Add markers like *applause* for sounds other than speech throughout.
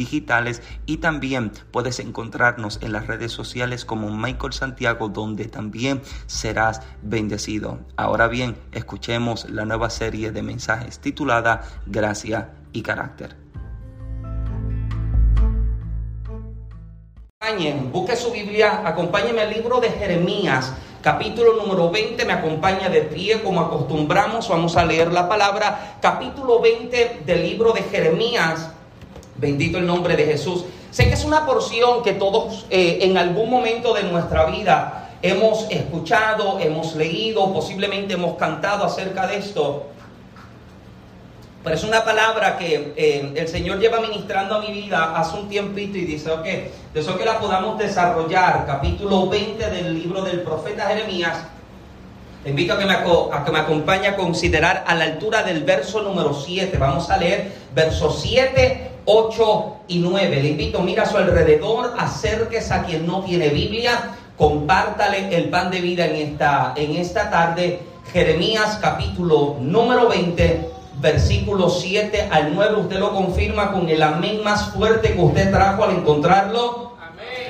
digitales y también puedes encontrarnos en las redes sociales como Michael Santiago donde también serás bendecido. Ahora bien, escuchemos la nueva serie de mensajes titulada Gracia y Carácter. Busque su Biblia, acompáñeme al libro de Jeremías, capítulo número 20, me acompaña de pie como acostumbramos, vamos a leer la palabra, capítulo 20 del libro de Jeremías. Bendito el nombre de Jesús. Sé que es una porción que todos eh, en algún momento de nuestra vida hemos escuchado, hemos leído, posiblemente hemos cantado acerca de esto. Pero es una palabra que eh, el Señor lleva ministrando a mi vida hace un tiempito y dice, ok, deseo que la podamos desarrollar. Capítulo 20 del libro del profeta Jeremías. Te invito a que, me, a que me acompañe a considerar a la altura del verso número 7. Vamos a leer versos 7 8 y 9. Le invito, mira a su alrededor, acérquese a quien no tiene Biblia, compártale el pan de vida en esta, en esta tarde. Jeremías capítulo número 20, versículo 7 al 9. Usted lo confirma con el amén más fuerte que usted trajo al encontrarlo.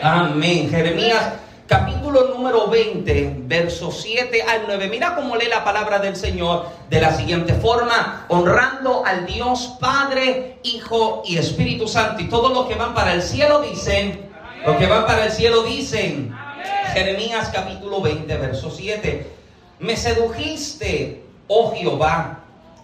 Amén. Amén. Jeremías capítulo número 20, versos 7 al 9. Mira cómo lee la palabra del Señor de la siguiente forma, honrando al Dios Padre, Hijo y Espíritu Santo. Y todos los que van para el cielo dicen, los que van para el cielo dicen, Jeremías capítulo 20, verso 7, me sedujiste, oh Jehová,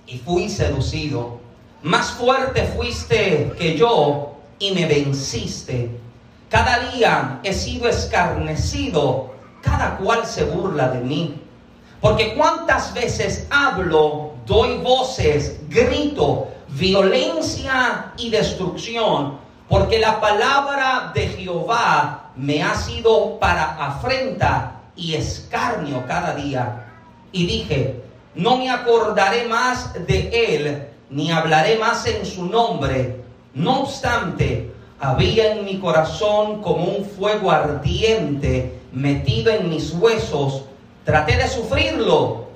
y fui seducido. Más fuerte fuiste que yo y me venciste cada día he sido escarnecido, cada cual se burla de mí. Porque cuántas veces hablo, doy voces, grito, violencia y destrucción, porque la palabra de Jehová me ha sido para afrenta y escarnio cada día. Y dije, no me acordaré más de él, ni hablaré más en su nombre. No obstante, había en mi corazón como un fuego ardiente metido en mis huesos. Traté de sufrirlo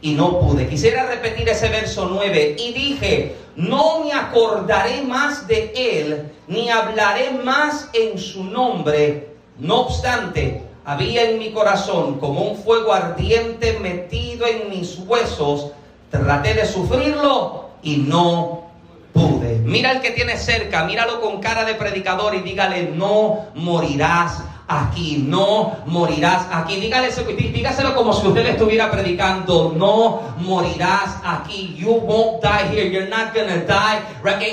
y no pude. Quisiera repetir ese verso 9 y dije, no me acordaré más de él, ni hablaré más en su nombre. No obstante, había en mi corazón como un fuego ardiente metido en mis huesos. Traté de sufrirlo y no Mira al que tiene cerca, míralo con cara de predicador y dígale, no morirás aquí, no morirás aquí. Dígale, dígaselo como si usted estuviera predicando, no morirás aquí. You won't die here, you're not gonna die.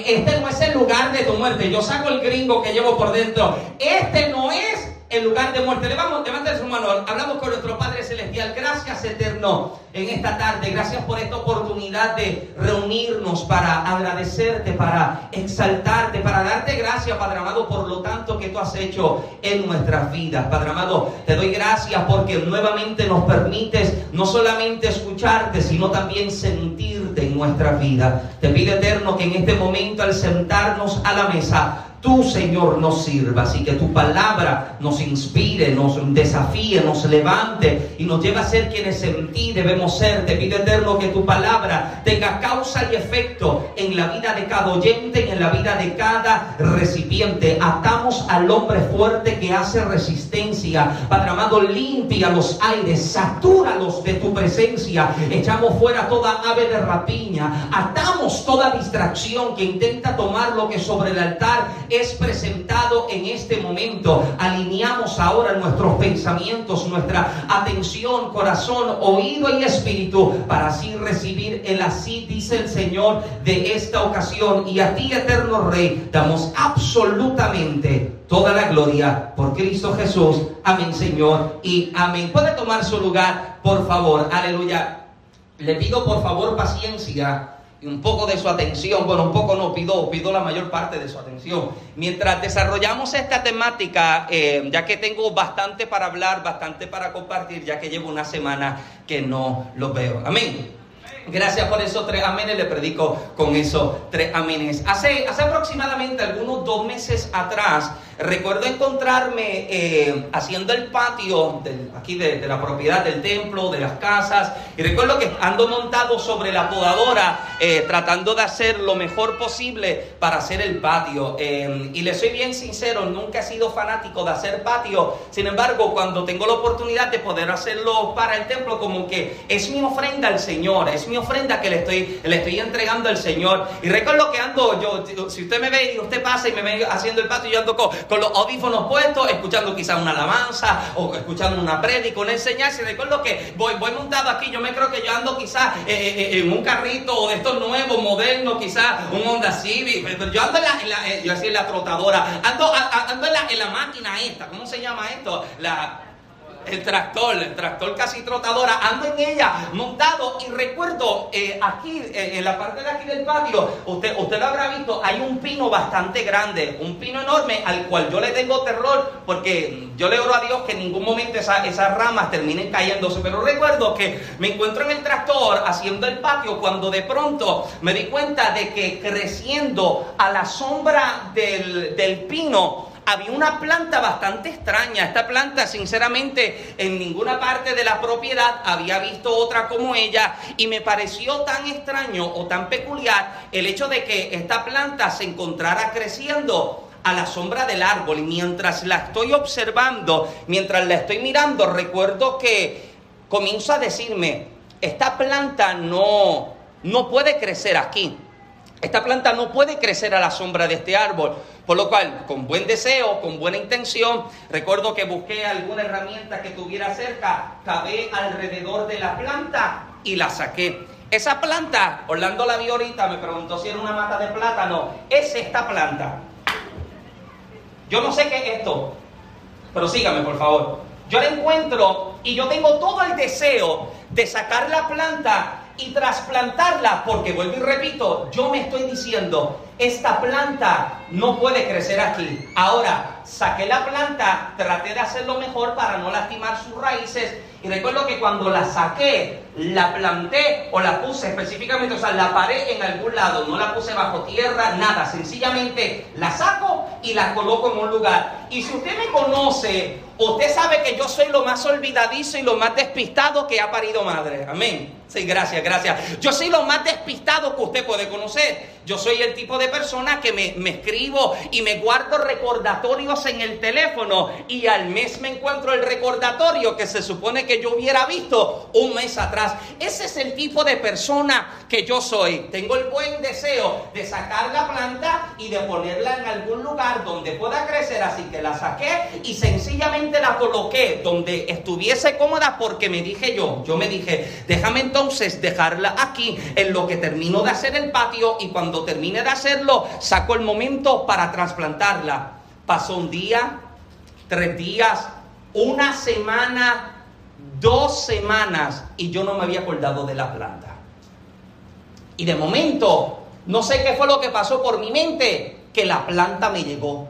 Este no es el lugar de tu muerte. Yo saco el gringo que llevo por dentro. Este no es en lugar de muerte. Le vamos, levantar su mano, hablamos con nuestro Padre Celestial. Gracias, eterno, en esta tarde. Gracias por esta oportunidad de reunirnos para agradecerte, para exaltarte, para darte gracias, Padre amado, por lo tanto que tú has hecho en nuestras vidas. Padre amado, te doy gracias porque nuevamente nos permites no solamente escucharte, sino también sentirte en nuestra vida. Te pido, eterno, que en este momento al sentarnos a la mesa, tú, Señor, nos sirvas y que tu palabra nos inspire, nos desafíe, nos levante y nos lleve a ser quienes en ti debemos ser. Te pido eterno que tu palabra tenga causa y efecto en la vida de cada oyente y en la vida de cada recipiente. Atamos al hombre fuerte que hace resistencia. Padre amado, limpia los aires, satúralos de tu presencia. Echamos fuera toda ave de rapiña. Atamos toda distracción que intenta tomar lo que sobre el altar es presentado en este momento. Alineamos ahora nuestros pensamientos, nuestra atención, corazón, oído y espíritu para así recibir el así, dice el Señor, de esta ocasión. Y a ti, eterno Rey, damos absolutamente toda la gloria por Cristo Jesús. Amén, Señor. Y amén. Puede tomar su lugar, por favor. Aleluya. Le pido por favor paciencia un poco de su atención, bueno, un poco no, pido, pido la mayor parte de su atención. Mientras desarrollamos esta temática, eh, ya que tengo bastante para hablar, bastante para compartir, ya que llevo una semana que no lo veo. Amén. Gracias por esos tres amenes, le predico con esos tres amenes. Hace, hace aproximadamente algunos dos meses atrás, Recuerdo encontrarme eh, haciendo el patio aquí de, la propiedad del templo, de las casas, y recuerdo que ando montado sobre la podadora eh, tratando de hacer lo mejor posible para hacer el patio. Eh, y le soy bien sincero, nunca he sido fanático de hacer patio, sin embargo, cuando tengo la oportunidad de poder hacerlo para el templo, como que es mi ofrenda al Señor, es mi ofrenda que le estoy, le estoy entregando al Señor. Y recuerdo que ando, yo, si usted me ve y usted pasa y me ve haciendo el patio, yo ando con con los audífonos puestos, escuchando quizás una alabanza o escuchando una prédica, una enseñanza. Y recuerdo que voy, voy montado aquí, yo me creo que yo ando quizás eh, eh, eh, en un carrito de estos nuevos, modernos, quizás un Honda Civic, yo ando en la, en la yo en la trotadora, ando, ando en, la, en la máquina esta, ¿cómo se llama esto? La el tractor, el tractor casi trotadora, ando en ella montado y recuerdo eh, aquí, eh, en la parte de aquí del patio, usted, usted lo habrá visto, hay un pino bastante grande, un pino enorme al cual yo le tengo terror porque yo le oro a Dios que en ningún momento esas ramas terminen cayéndose, pero recuerdo que me encuentro en el tractor haciendo el patio cuando de pronto me di cuenta de que creciendo a la sombra del, del pino, había una planta bastante extraña. Esta planta, sinceramente, en ninguna parte de la propiedad había visto otra como ella y me pareció tan extraño o tan peculiar el hecho de que esta planta se encontrara creciendo a la sombra del árbol y mientras la estoy observando, mientras la estoy mirando, recuerdo que comienzo a decirme, esta planta no, no puede crecer aquí. Esta planta no puede crecer a la sombra de este árbol, por lo cual, con buen deseo, con buena intención, recuerdo que busqué alguna herramienta que tuviera cerca, cavé alrededor de la planta y la saqué. Esa planta, Orlando la vio ahorita, me preguntó si era una mata de plátano, es esta planta. Yo no sé qué es esto, pero sígame por favor. Yo la encuentro y yo tengo todo el deseo de sacar la planta y trasplantarla, porque vuelvo y repito, yo me estoy diciendo, esta planta no puede crecer aquí. Ahora, saqué la planta, traté de hacerlo mejor para no lastimar sus raíces recuerdo que cuando la saqué, la planté o la puse específicamente, o sea, la paré en algún lado, no la puse bajo tierra, nada, sencillamente la saco y la coloco en un lugar. Y si usted me conoce, usted sabe que yo soy lo más olvidadizo y lo más despistado que ha parido madre. Amén. Sí, gracias, gracias. Yo soy lo más despistado que usted puede conocer. Yo soy el tipo de persona que me, me, escribo y me guardo recordatorios en el teléfono y al mes me encuentro el recordatorio que se supone que yo hubiera visto un mes atrás. Ese es el tipo de persona que yo soy. Tengo el buen deseo de sacar la planta y de ponerla en algún lugar donde pueda crecer, así que la saqué y sencillamente la coloqué donde estuviese cómoda porque me dije yo, yo me dije, déjame entonces dejarla aquí en lo que termino de hacer el patio y cuando termine de hacerlo, saco el momento para trasplantarla. Pasó un día, tres días, una semana, dos semanas y yo no me había acordado de la planta. Y de momento, no sé qué fue lo que pasó por mi mente, que la planta me llegó.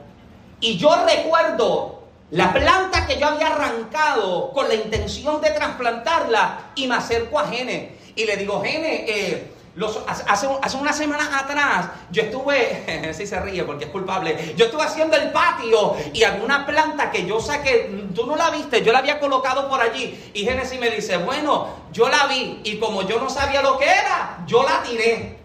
Y yo recuerdo la planta que yo había arrancado con la intención de trasplantarla y me acerco a Gene y le digo, Gene, eh, hace, hace unas semanas atrás yo estuve, *laughs* si se ríe porque es culpable, yo estuve haciendo el patio y había una planta que yo saqué, tú no la viste, yo la había colocado por allí y Génesis me dice, bueno, yo la vi y como yo no sabía lo que era, yo la tiré.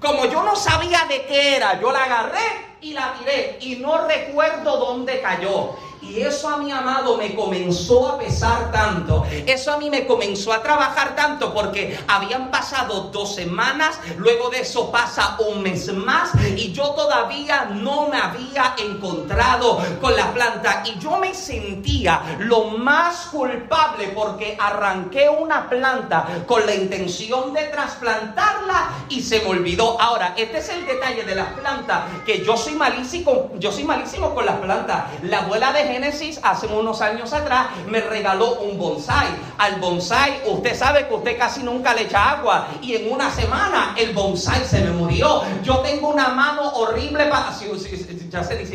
Como yo no sabía de qué era, yo la agarré y la tiré y no recuerdo dónde cayó. Y eso a mi amado me comenzó a pesar tanto. Eso a mí me comenzó a trabajar tanto porque habían pasado dos semanas, luego de eso pasa un mes más y yo todavía no me había encontrado con la planta. Y yo me sentía lo más culpable porque arranqué una planta con la intención de trasplantarla y se me olvidó. Ahora, este es el detalle de las plantas, que yo soy malísimo, yo soy malísimo con las plantas. La abuela de Génesis hace unos años atrás me regaló un bonsai. Al bonsai, usted sabe que usted casi nunca le echa agua y en una semana el bonsai se me murió. Yo tengo una mano horrible para...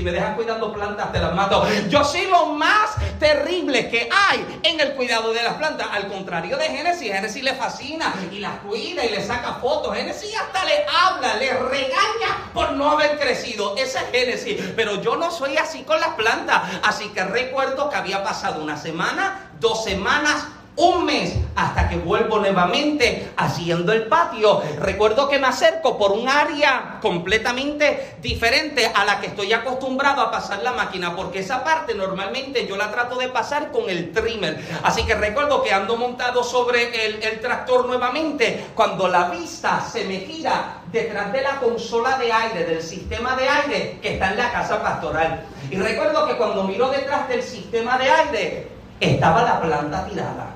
me dejan cuidando plantas te las mato. Yo soy lo más terrible que hay en el cuidado de las plantas. Al contrario de Génesis, Génesis le fascina y las cuida y le saca fotos. Génesis hasta le habla, le regaña por no haber crecido. Ese es Génesis. Pero yo no soy así con las plantas. Así que recuerdo que había pasado una semana, dos semanas, un mes hasta que vuelvo nuevamente haciendo el patio. Recuerdo que me acerco por un área completamente diferente a la que estoy acostumbrado a pasar la máquina, porque esa parte normalmente yo la trato de pasar con el trimmer. Así que recuerdo que ando montado sobre el, el tractor nuevamente, cuando la vista se me gira detrás de la consola de aire, del sistema de aire que está en la casa pastoral. Y recuerdo que cuando miro detrás del sistema de aire, estaba la planta tirada.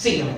Sígueme.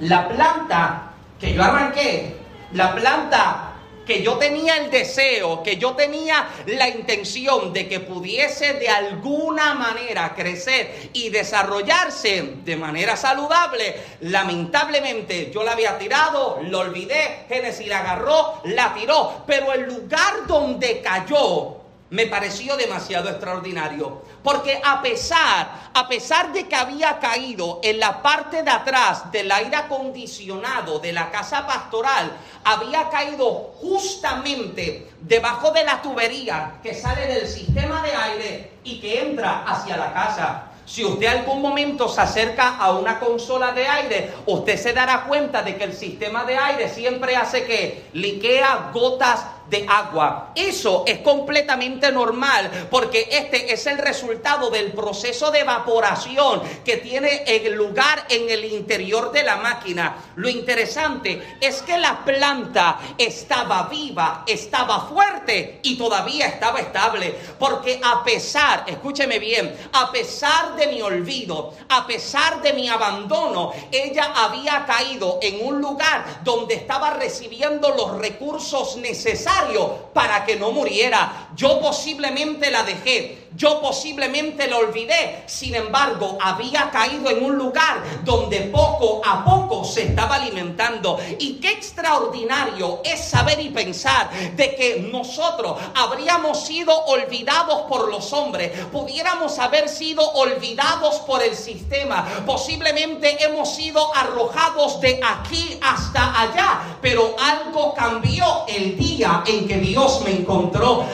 La planta que yo arranqué, la planta que yo tenía el deseo, que yo tenía la intención de que pudiese de alguna manera crecer y desarrollarse de manera saludable, lamentablemente yo la había tirado, lo olvidé, Génesis la agarró, la tiró, pero el lugar donde cayó me pareció demasiado extraordinario. Porque a pesar, a pesar de que había caído en la parte de atrás del aire acondicionado de la casa pastoral, había caído justamente debajo de la tubería que sale del sistema de aire y que entra hacia la casa. Si usted algún momento se acerca a una consola de aire, usted se dará cuenta de que el sistema de aire siempre hace que liquea gotas de agua. Eso es completamente normal porque este es el resultado del proceso de evaporación que tiene el lugar en el interior de la máquina. Lo interesante es que la planta estaba viva, estaba fuerte y todavía estaba estable. Porque a pesar, escúcheme bien, a pesar de mi olvido, a pesar de mi abandono, ella había caído en un lugar donde estaba recibiendo los recursos necesarios para que no muriera. Yo posiblemente la dejé, yo posiblemente la olvidé. Sin embargo, había caído en un lugar donde poco a poco se estaba alimentando. Y qué extraordinario es saber y pensar de que nosotros habríamos sido olvidados por los hombres, pudiéramos haber sido olvidados por el sistema, posiblemente hemos sido arrojados de aquí hasta allá, pero algo cambió el día en que Dios me encontró.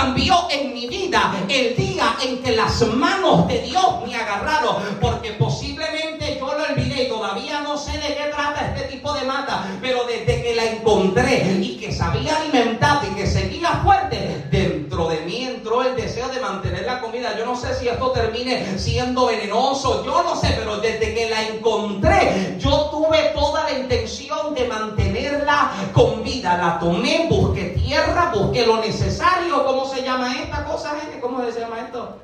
Cambió en mi vida el día en que las manos de Dios me agarraron. Porque posiblemente yo lo olvidé y todavía no sé de qué trata este tipo de mata. Pero desde que la encontré y que sabía alimentar y que seguía fuerte, de mí entró el deseo de mantener la comida. Yo no sé si esto termine siendo venenoso. Yo no sé, pero desde que la encontré, yo tuve toda la intención de mantenerla con vida. La tomé, busqué tierra, busqué lo necesario. ¿Cómo se llama esta cosa, gente? ¿Cómo se llama esto?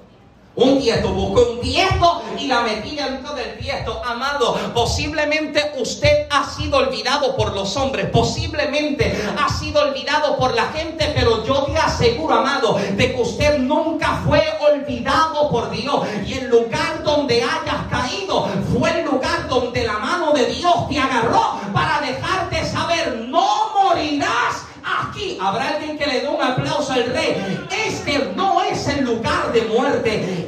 Un tiesto, buscó un tiesto y la metí dentro del tiesto. Amado, posiblemente usted ha sido olvidado por los hombres, posiblemente ha sido olvidado por la gente, pero yo te aseguro, amado, de que usted nunca fue olvidado por Dios. Y el lugar donde hayas caído fue el lugar donde la mano de Dios te agarró para dejarte saber, no morirás aquí. Habrá alguien que le dé un aplauso al rey. Este no es el lugar de muerte.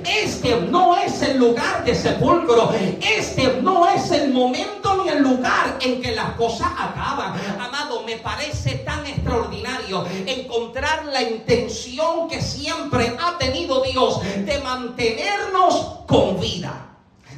El lugar de sepulcro. Este no es el momento ni el lugar en que las cosas acaban. Amado, me parece tan extraordinario encontrar la intención que siempre ha tenido Dios de mantenernos con vida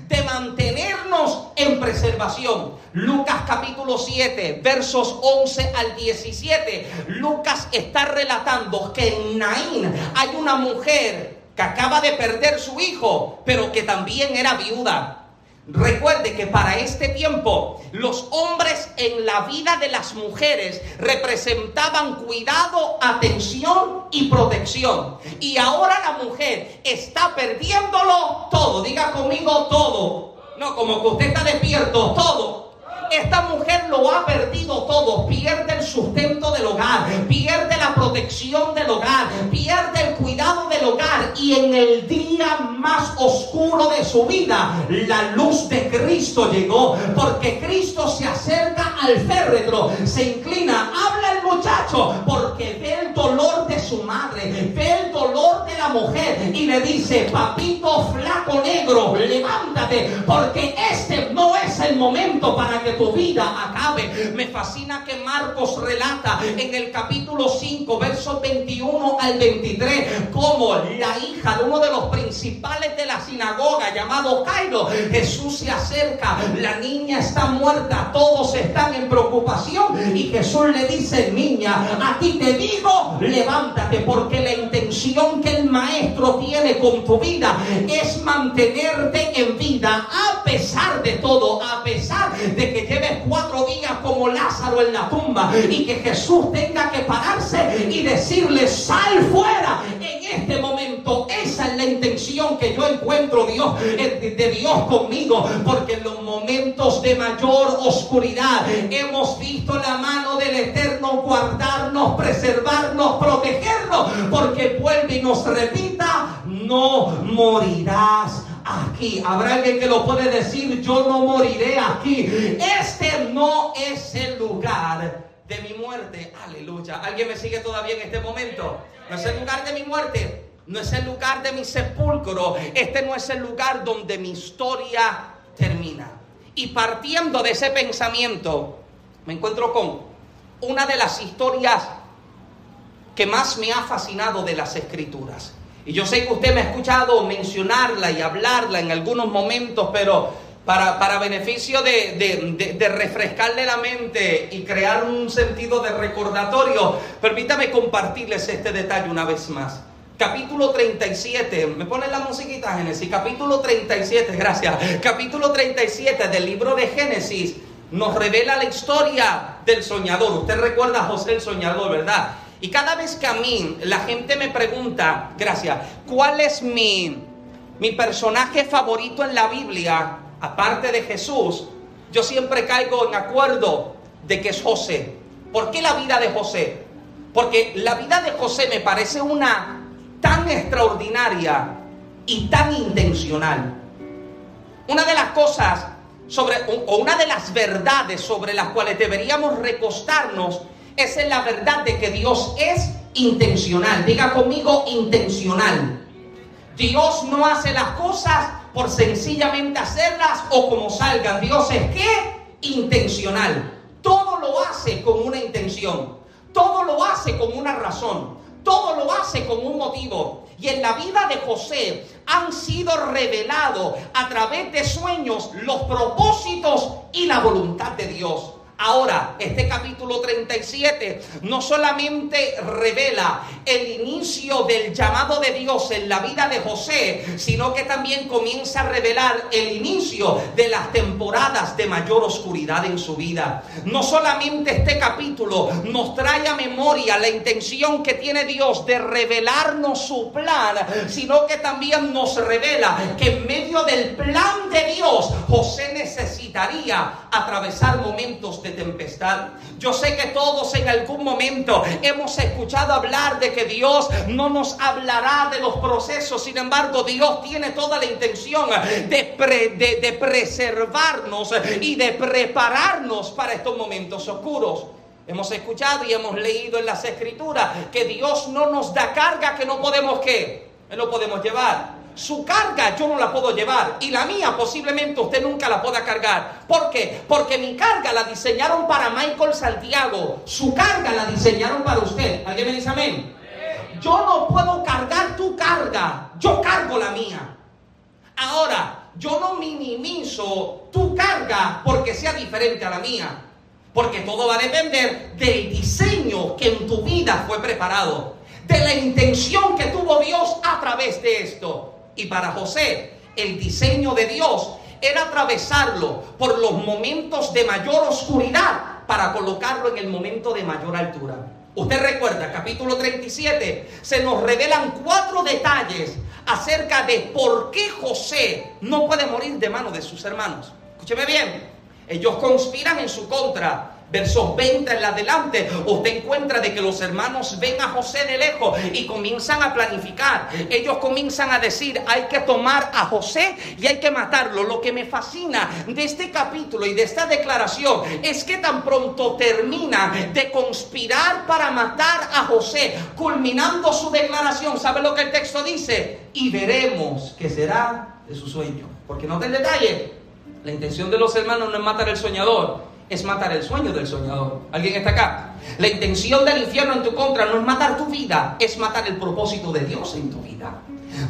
de mantenernos en preservación. Lucas capítulo 7, versos 11 al 17. Lucas está relatando que en Naín hay una mujer que acaba de perder su hijo, pero que también era viuda. Recuerde que para este tiempo los hombres en la vida de las mujeres representaban cuidado, atención y protección. Y ahora la mujer está perdiéndolo todo. Diga conmigo todo. No, como que usted está despierto, todo esta mujer lo ha perdido todo. Pierde el sustento del hogar, pierde la protección del hogar, pierde el cuidado del hogar. Y en el día más oscuro de su vida, la luz de Cristo llegó. Porque Cristo se acerca al féretro, se inclina, habla el muchacho, porque dolor de la mujer y le dice, papito flaco negro, levántate, porque este no es el momento para que tu vida acabe. Me fascina que Marcos relata en el capítulo 5, versos 21 al 23, como la hija de uno de los principales de la sinagoga, llamado Cairo, Jesús se acerca, la niña está muerta, todos están en preocupación y Jesús le dice, niña, a ti te digo, levántate, porque la intención que maestro tiene con tu vida es mantenerte en vida a pesar de todo, a pesar de que lleves cuatro días como Lázaro en la tumba y que Jesús tenga que pararse y decirle, sal fuera en este momento. Esa es la intención que yo encuentro Dios, eh, de Dios conmigo, porque en los momentos de mayor oscuridad hemos visto la mano del Eterno guardarnos, preservarnos, protegernos, porque vuelve y nos repita, no morirás aquí. Habrá alguien que lo puede decir, yo no moriré aquí. Este no es el lugar de mi muerte. Aleluya. ¿Alguien me sigue todavía en este momento? No es el lugar de mi muerte. No es el lugar de mi sepulcro. Este no es el lugar donde mi historia termina. Y partiendo de ese pensamiento, me encuentro con una de las historias que más me ha fascinado de las escrituras. Y yo sé que usted me ha escuchado mencionarla y hablarla en algunos momentos, pero para, beneficio de, de, refrescarle la mente y crear un sentido de recordatorio, permítame compartirles este detalle una vez más. Capítulo 37, me pone la musiquita Génesis, capítulo 37, gracias. Capítulo 37 del libro de Génesis nos revela la historia del soñador. Usted recuerda a José el soñador, ¿verdad? Y cada vez que a mí la gente me pregunta, gracias, ¿cuál es mi, mi personaje favorito en la Biblia, aparte de Jesús? Yo siempre caigo en acuerdo de que es José. ¿Por qué la vida de José? Porque la vida de José me parece una tan extraordinaria y tan intencional. Una de las cosas sobre, o una de las verdades sobre las cuales deberíamos recostarnos es la verdad de que Dios es intencional. Diga conmigo intencional. Dios no hace las cosas por sencillamente hacerlas o como salgan. Dios es que intencional. Todo lo hace con una intención. Todo lo hace con una razón. Todo lo hace con un motivo. Y en la vida de José han sido revelados a través de sueños los propósitos y la voluntad de Dios. Ahora, este capítulo 37 no solamente revela el inicio del llamado de Dios en la vida de José, sino que también comienza a revelar el inicio de las temporadas de mayor oscuridad en su vida. No solamente este capítulo nos trae a memoria la intención que tiene Dios de revelarnos su plan, sino que también nos revela que en medio del plan de Dios, José necesitaría atravesar momentos de tempestad. Yo sé que todos en algún momento hemos escuchado hablar de que Dios no nos hablará de los procesos, sin embargo Dios tiene toda la intención de, de preservarnos y de prepararnos para estos momentos oscuros. Hemos escuchado y hemos leído en las escrituras que Dios no nos da carga que no podemos que, no podemos llevar. Su carga yo no la puedo llevar y la mía posiblemente usted nunca la pueda cargar. ¿Por qué? Porque mi carga la diseñaron para Michael Santiago. Su carga la diseñaron para usted. ¿Alguien me dice amén? Yo no puedo cargar tu carga. Yo cargo la mía. Ahora, yo no minimizo tu carga porque sea diferente a la mía. Porque todo va a depender del diseño que en tu vida fue preparado. De la intención que tuvo Dios a través de esto. Y para José, el diseño de Dios era atravesarlo por los momentos de mayor oscuridad para colocarlo en el momento de mayor altura. Usted recuerda, capítulo 37, se nos revelan cuatro detalles acerca de por qué José no puede morir de mano de sus hermanos. Escúcheme bien, ellos conspiran en su contra versos 20 en adelante, usted encuentra de que los hermanos ven a José de lejos y comienzan a planificar. Ellos comienzan a decir, hay que tomar a José y hay que matarlo. Lo que me fascina de este capítulo y de esta declaración es que tan pronto termina de conspirar para matar a José, culminando su declaración, ¿sabe lo que el texto dice? Y veremos qué será de su sueño. Porque no el detalle, la intención de los hermanos no es matar al soñador, es matar el sueño del soñador. ¿Alguien está acá? La intención del infierno en tu contra no es matar tu vida, es matar el propósito de Dios en tu vida.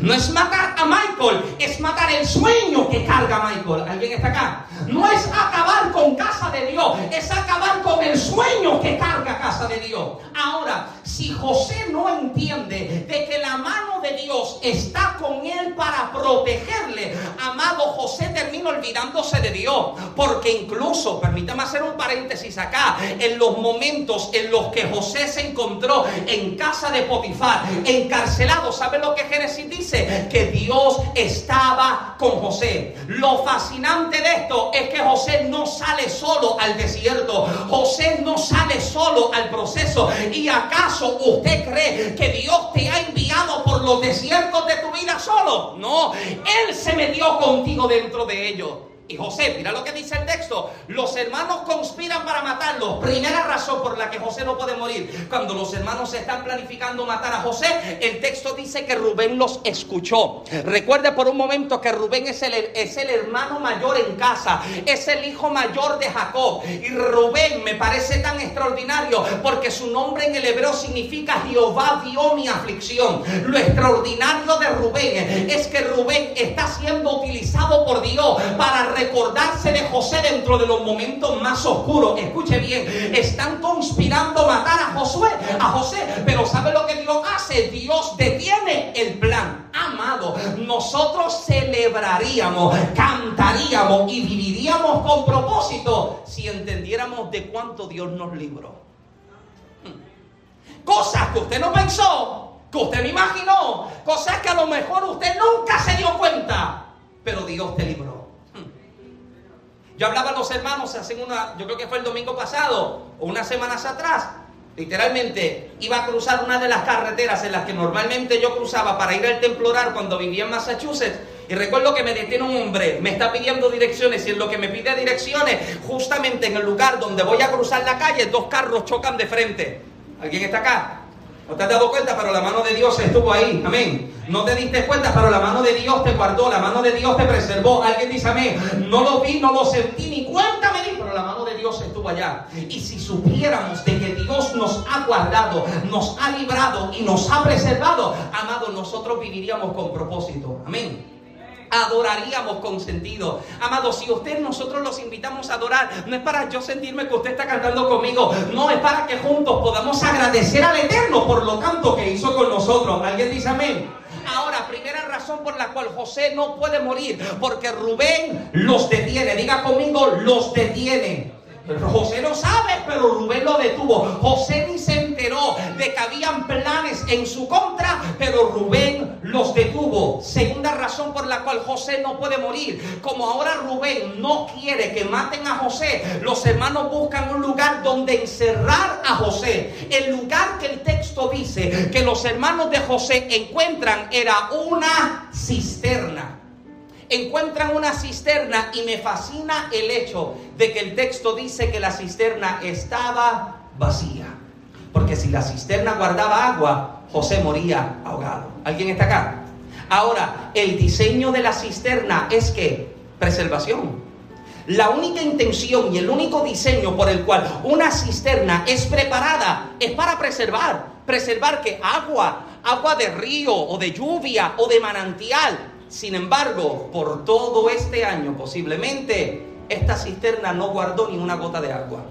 No es matar a Michael, es matar el sueño que carga Michael. ¿Alguien está acá? No es acabar con casa de Dios, es acabar con el sueño que carga casa de Dios. Ahora, si José no entiende de que la mano de Dios está con él para protegerle, amado José termina olvidándose de Dios. Porque incluso, permítame hacer un paréntesis acá, en los momentos en los que José se encontró en casa de Potifar, encarcelado, ¿sabe lo que Génesis dice? Que Dios estaba con José. Lo fascinante de esto es que José no sale solo al desierto. José no sale solo al proceso. ¿Y acaso usted cree que Dios te ha enviado por los desiertos de tu vida solo? No, Él se metió contigo dentro de ellos. Y José, mira lo que dice el texto, los hermanos conspiran para matarlo. Primera razón por la que José no puede morir. Cuando los hermanos están planificando matar a José, el texto dice que Rubén los escuchó. Recuerde por un momento que Rubén es el, es el hermano mayor en casa, es el hijo mayor de Jacob. Y Rubén me parece tan extraordinario porque su nombre en el hebreo significa Jehová vio mi aflicción. Lo extraordinario de Rubén es que Rubén está siendo utilizado por Dios para recordarse de José dentro de los momentos más oscuros. Escuche bien, están conspirando matar a Josué, a José, pero ¿sabe lo que Dios hace? Dios detiene el plan. Amado, nosotros celebraríamos, cantaríamos y viviríamos con propósito si entendiéramos de cuánto Dios nos libró. Hmm. Cosas que usted no pensó, que usted no imaginó, cosas que a lo mejor usted nunca se dio cuenta, pero Dios te libró. Yo hablaba a los hermanos hace una, yo creo que fue el domingo pasado o unas semanas atrás. Literalmente iba a cruzar una de las carreteras en las que normalmente yo cruzaba para ir al templo orar cuando vivía en Massachusetts. Y recuerdo que me detiene un hombre, me está pidiendo direcciones y en lo que me pide direcciones, justamente en el lugar donde voy a cruzar la calle, dos carros chocan de frente. ¿Alguien está acá? No te has dado cuenta, pero la mano de Dios estuvo ahí. Amén. No te diste cuenta, pero la mano de Dios te guardó. La mano de Dios te preservó. Alguien dice amén. No lo vi, no lo sentí, ni cuenta me di, pero la mano de Dios estuvo allá. Y si supiéramos de que Dios nos ha guardado, nos ha librado y nos ha preservado, amado, nosotros viviríamos con propósito. Amén. Adoraríamos con sentido. Amado, si usted nosotros los invitamos a adorar, no es para yo sentirme que usted está cantando conmigo, no, es para que juntos podamos agradecer al Eterno por lo tanto que hizo con nosotros. ¿Alguien dice amén? Ahora, primera razón por la cual José no puede morir, porque Rubén los detiene. Diga conmigo, los detiene. José lo sabe, pero Rubén lo detuvo. José ni se de que habían planes en su contra, pero Rubén los detuvo. Segunda razón por la cual José no puede morir. Como ahora Rubén no quiere que maten a José, los hermanos buscan un lugar donde encerrar a José. El lugar que el texto dice que los hermanos de José encuentran era una cisterna encuentran una cisterna y me fascina el hecho de que el texto dice que la cisterna estaba vacía. Porque si la cisterna guardaba agua, José moría ahogado. ¿Alguien está acá? Ahora, el diseño de la cisterna es que preservación. La única intención y el único diseño por el cual una cisterna es preparada es para preservar. Preservar que agua, agua de río o de lluvia o de manantial, sin embargo, por todo este año posiblemente esta cisterna no guardó ni una gota de agua.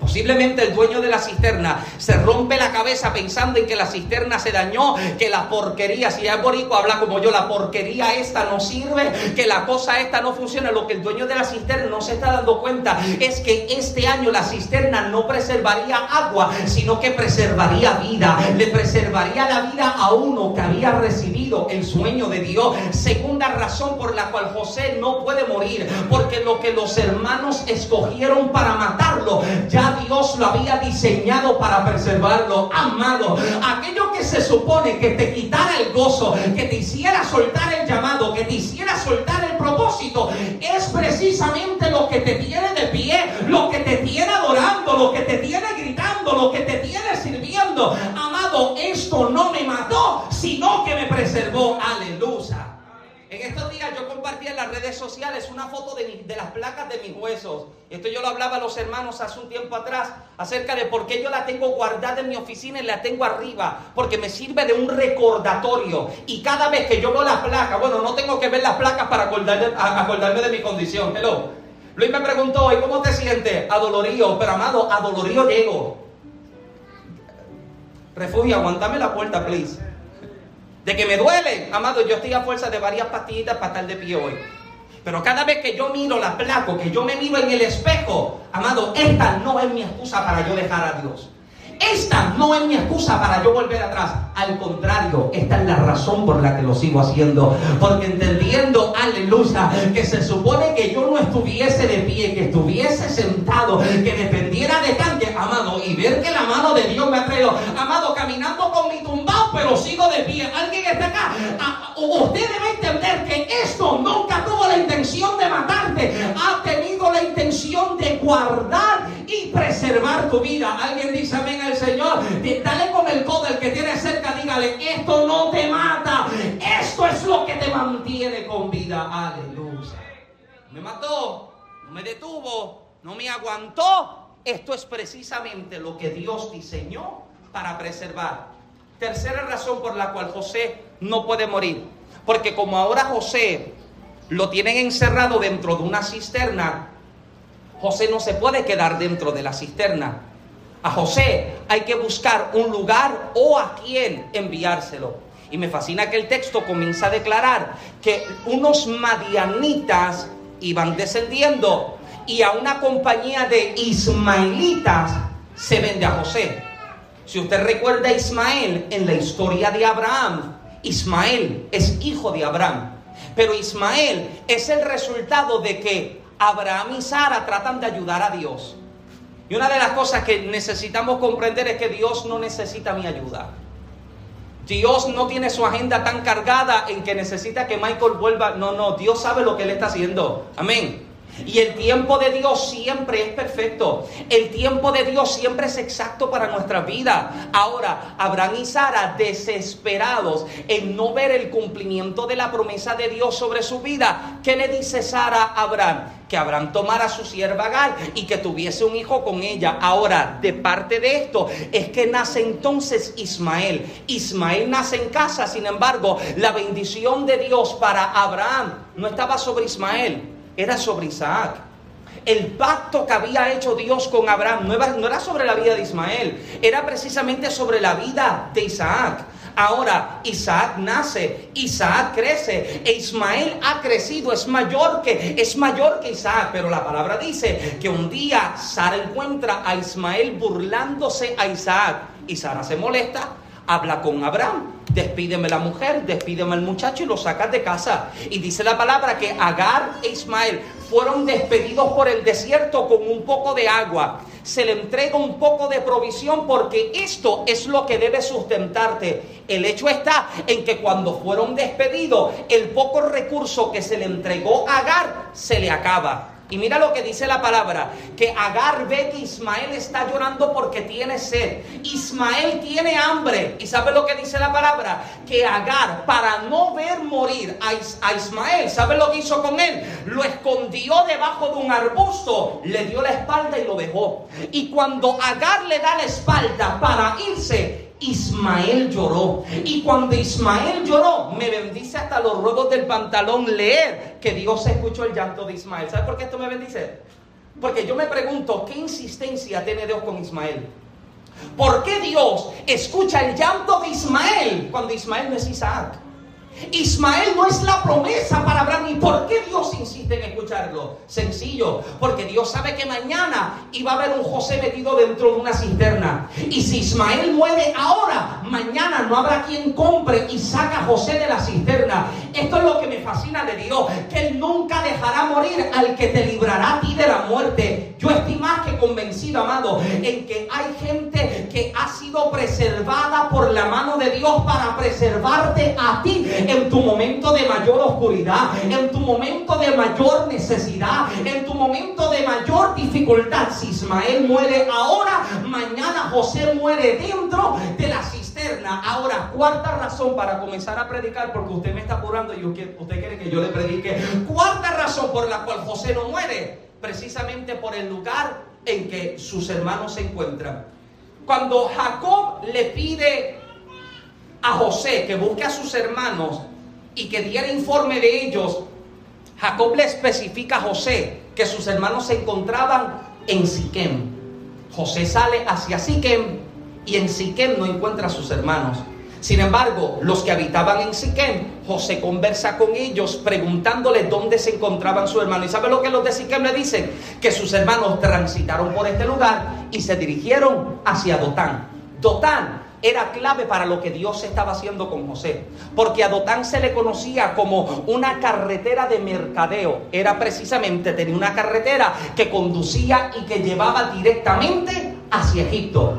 Posiblemente el dueño de la cisterna se rompe la cabeza pensando en que la cisterna se dañó, que la porquería, si es borico habla como yo, la porquería esta no sirve, que la cosa esta no funciona. Lo que el dueño de la cisterna no se está dando cuenta es que este año la cisterna no preservaría agua, sino que preservaría vida. Le preservaría la vida a uno que había recibido el sueño de Dios. Segunda razón por la cual José no puede morir, porque lo que los hermanos escogieron para matarlo, ya Dios lo había diseñado para preservarlo. Amado, aquello que se supone que te quitara el gozo, que te hiciera soltar el llamado, que te hiciera soltar el propósito, es precisamente lo que te tiene de pie, lo que te tiene adorando, lo que te tiene gritando, lo que te tiene sirviendo. Amado, esto no me mató, sino que me preservó. Aleluya. Yo compartí en las redes sociales una foto de, las placas de mis huesos. Esto yo lo hablaba a los hermanos hace un tiempo atrás acerca de por qué yo la tengo guardada en mi oficina y la tengo arriba. Porque me sirve de un recordatorio. Y cada vez que yo veo las placas, bueno, no tengo que ver las placas para acordarme, de mi condición. Hello. Luis me preguntó, ¿y cómo te sientes? Adolorido, pero amado, adolorido llego. Refugio, aguantame la puerta, please. De que me duele, amado, yo estoy a fuerza de varias pastillitas para estar de pie hoy. Pero cada vez que yo miro la placa, que yo me miro en el espejo, amado, esta no es mi excusa para yo dejar a Dios. Esta no es mi excusa para yo volver atrás. Al contrario, esta es la razón por la que lo sigo haciendo. Porque entendiendo, aleluya, que se supone que yo no estuviese de pie, que estuviese sentado, que dependiera de tanque, amado, y ver que la mano de Dios me ha traído, amado, caminando con mi tumbao, pero sigo de pie. Alguien está acá. Ah, usted debe entender que esto nunca tuvo la intención de matarte. Ha tenido la intención de guardar y preservar tu vida. Alguien dice amén al Señor. Dale con el codo el que tiene cerca, dígale, esto no te mata. Esto es lo que te mantiene con vida. Aleluya. Me mató, no me detuvo, no me aguantó. Esto es precisamente lo que Dios diseñó para preservar. Tercera razón por la cual José no puede morir. Porque como ahora José lo tienen encerrado dentro de una cisterna, José no se puede quedar dentro de la cisterna. A José hay que buscar un lugar o a quién enviárselo. Y me fascina que el texto comienza a declarar que unos madianitas iban descendiendo y a una compañía de ismaelitas se vende a José. Si usted recuerda a Ismael en la historia de Abraham, Ismael es hijo de Abraham. Pero Ismael es el resultado de que Abraham y Sara tratan de ayudar a Dios. Y una de las cosas que necesitamos comprender es que Dios no necesita mi ayuda. Dios no tiene su agenda tan cargada en que necesita que Michael vuelva. No, no, Dios sabe lo que él está haciendo. Amén. Y el tiempo de Dios siempre es perfecto. El tiempo de Dios siempre es exacto para nuestra vida. Ahora, Abraham y Sara desesperados en no ver el cumplimiento de la promesa de Dios sobre su vida. ¿Qué le dice Sara a Abraham? Que Abraham tomara a su sierva Agar y que tuviese un hijo con ella. Ahora, de parte de esto, es que nace entonces Ismael. Ismael nace en casa, sin embargo, la bendición de Dios para Abraham no estaba sobre Ismael era sobre Isaac. El pacto que había hecho Dios con Abraham no era, sobre la vida de Ismael, era precisamente sobre la vida de Isaac. Ahora Isaac nace, Isaac crece e Ismael ha crecido, es mayor que es mayor que Isaac, pero la palabra dice que un día Sara encuentra a Ismael burlándose a Isaac y Sara se molesta, habla con Abraham despídeme la mujer, despídeme el muchacho y lo sacas de casa. Y dice la palabra que Agar e Ismael fueron despedidos por el desierto con un poco de agua. Se le entrega un poco de provisión porque esto es lo que debe sustentarte. El hecho está en que cuando fueron despedidos, el poco recurso que se le entregó a Agar se le acaba. Y mira lo que dice la palabra, que Agar ve que Ismael está llorando porque tiene sed. Ismael tiene hambre. ¿Y sabe lo que dice la palabra? Que Agar, para no ver morir a, Ismael, ¿sabe lo que hizo con él? Lo escondió debajo de un arbusto, le dio la espalda y lo dejó. Y cuando Agar le da la espalda para irse, Ismael lloró. Y cuando Ismael lloró, me bendice hasta los ruedos del pantalón leer que Dios escuchó el llanto de Ismael. ¿Sabe por qué esto me bendice? Porque yo me pregunto, ¿qué insistencia tiene Dios con Ismael? ¿Por qué Dios escucha el llanto de Ismael cuando Ismael no es Isaac? Ismael no es la promesa para Abraham. ¿Y por qué Dios insiste en escucharlo? Sencillo, porque Dios sabe que mañana iba a haber un José metido dentro de una cisterna. Y si Ismael muere ahora, mañana no habrá quien compre y saca a José de la cisterna. Esto es lo que me fascina de Dios, que Él nunca dejará morir al que te librará a ti de la muerte. Yo estoy más que convencido, amado, en que hay gente que ha sido preservada por la mano de Dios para preservarte a ti en tu momento de mayor oscuridad, en tu momento de mayor necesidad, en tu momento de mayor dificultad. Si Ismael muere ahora, mañana José muere dentro de la cisterna. Ahora, cuarta razón para comenzar a predicar, porque usted me está apurando y usted quiere que yo le predique. Cuarta razón por la cual José no muere, precisamente por el lugar en que sus hermanos se encuentran. Cuando Jacob le pide a José que busque a sus hermanos y que diera informe de ellos, Jacob le especifica a José que sus hermanos se encontraban en Siquem. José sale hacia Siquem y en Siquem no encuentra a sus hermanos. Sin embargo, los que habitaban en Siquem, José conversa con ellos preguntándole dónde se encontraban sus hermanos. ¿Y sabe lo que los de Siquem le dicen? Que sus hermanos transitaron por este lugar y se dirigieron hacia Dotán. Dotán era clave para lo que Dios estaba haciendo con José. Porque a Dotán se le conocía como una carretera de mercadeo. Era precisamente, tenía una carretera que conducía y que llevaba directamente hacia Egipto.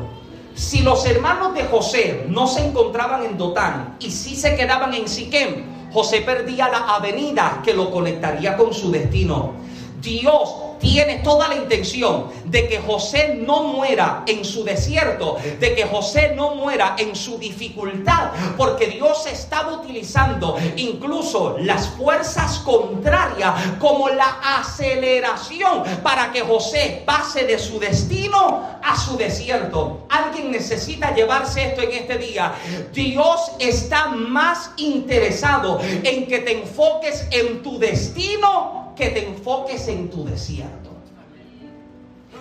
Si los hermanos de José no se encontraban en Dotán y si se quedaban en Siquem, José perdía la avenida que lo conectaría con su destino. Dios tiene toda la intención de que José no muera en su desierto, de que José no muera en su dificultad, porque Dios estaba utilizando incluso las fuerzas contrarias como la aceleración para que José pase de su destino a su desierto. Alguien necesita llevarse esto en este día. Dios está más interesado en que te enfoques en tu destino que te enfoques en tu desierto.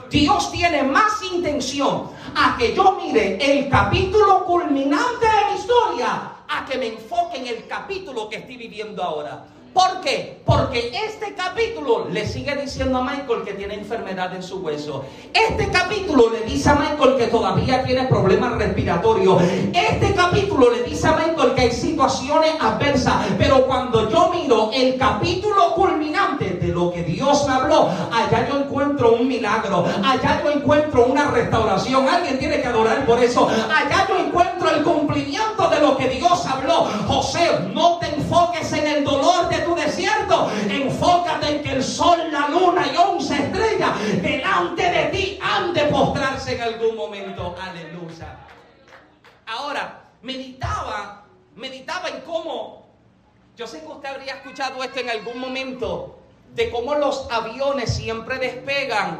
Dios tiene más intención a que yo mire el capítulo culminante de mi historia, a que me enfoque en el capítulo que estoy viviendo ahora. ¿Por qué? Porque este capítulo le sigue diciendo a Michael que tiene enfermedad en su hueso. Este capítulo le dice a Michael que todavía tiene problemas respiratorios. Este capítulo le dice a Michael que hay situaciones adversas. Pero cuando yo miro el capítulo culminante de lo que Dios habló, allá yo encuentro un milagro. Allá yo encuentro una restauración. Alguien tiene que adorar por eso. Allá yo encuentro el cumplimiento de lo que Dios habló. José, no te enfoques en el dolor de tu desierto, enfócate en que el sol, la luna y once estrellas delante de ti han de postrarse en algún momento. Aleluya. Ahora, meditaba, meditaba en cómo, yo sé que usted habría escuchado esto en algún momento, de cómo los aviones siempre despegan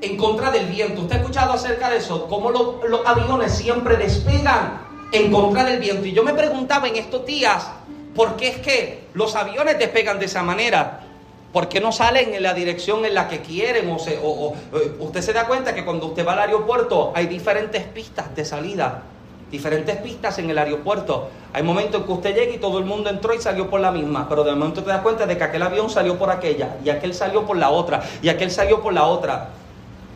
en contra del viento. ¿Usted ha escuchado acerca de eso? Cómo los aviones siempre despegan en contra del viento. Y yo me preguntaba en estos días, ¿por qué es que los aviones despegan de esa manera? ¿Por qué no salen en la dirección en la que quieren? O, o, usted se da cuenta que cuando usted va al aeropuerto hay diferentes pistas de salida, diferentes pistas en el aeropuerto. Hay momentos en que usted llega y todo el mundo entró y salió por la misma, pero de momento te das cuenta de que aquel avión salió por aquella, y aquel salió por la otra, y aquel salió por la otra.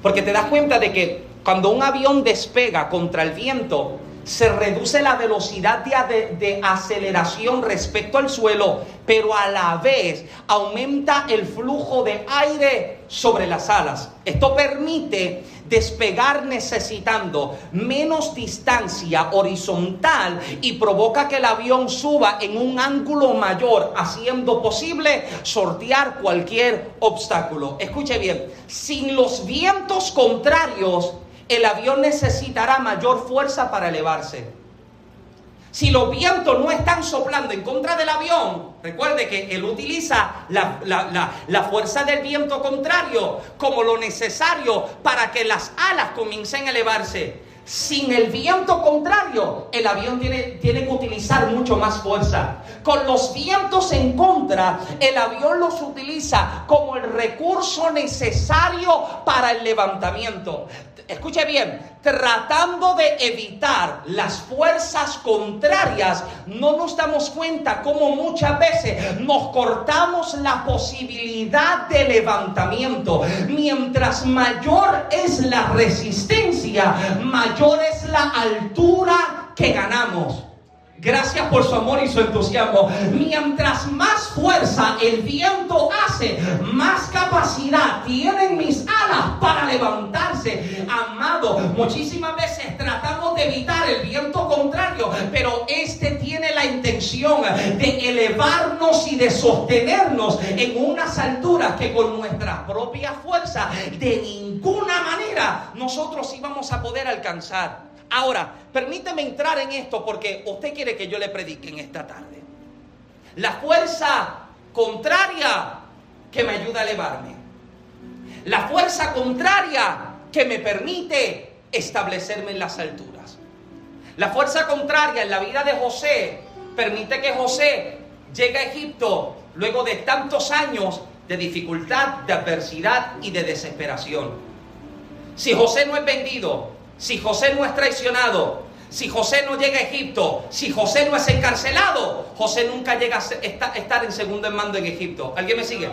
Porque te das cuenta de que cuando un avión despega contra el viento, se reduce la velocidad de, aceleración respecto al suelo, pero a la vez aumenta el flujo de aire sobre las alas. Esto permite despegar necesitando menos distancia horizontal y provoca que el avión suba en un ángulo mayor, haciendo posible sortear cualquier obstáculo. Escuche bien, sin los vientos contrarios, el avión necesitará mayor fuerza para elevarse. Si los vientos no están soplando en contra del avión, recuerde que él utiliza la, fuerza del viento contrario como lo necesario para que las alas comiencen a elevarse. Sin el viento contrario, el avión tiene, tiene, que utilizar mucho más fuerza. Con los vientos en contra, el avión los utiliza como el recurso necesario para el levantamiento escuche bien, tratando de evitar las fuerzas contrarias, no nos damos cuenta cómo muchas veces nos cortamos la posibilidad de levantamiento. Mientras mayor es la resistencia, mayor es la altura que ganamos. Gracias por su amor y su entusiasmo. Mientras más fuerza el viento hace, más capacidad tienen mis alas para levantarse. Amado, muchísimas veces tratamos de evitar el viento contrario, pero este tiene la intención de elevarnos y de sostenernos en unas alturas que con nuestra propia fuerza de ninguna manera nosotros íbamos a poder alcanzar. Ahora, permíteme entrar en esto porque usted quiere que yo le predique en esta tarde. La fuerza contraria que me ayuda a elevarme. La fuerza contraria que me permite establecerme en las alturas. La fuerza contraria en la vida de José permite que José llegue a Egipto luego de tantos años de dificultad, de adversidad y de desesperación. Si José no es vendido, si José no es traicionado, si José no llega a Egipto, si José no es encarcelado, José nunca llega a estar en segundo en mando en Egipto. ¿Alguien me sigue?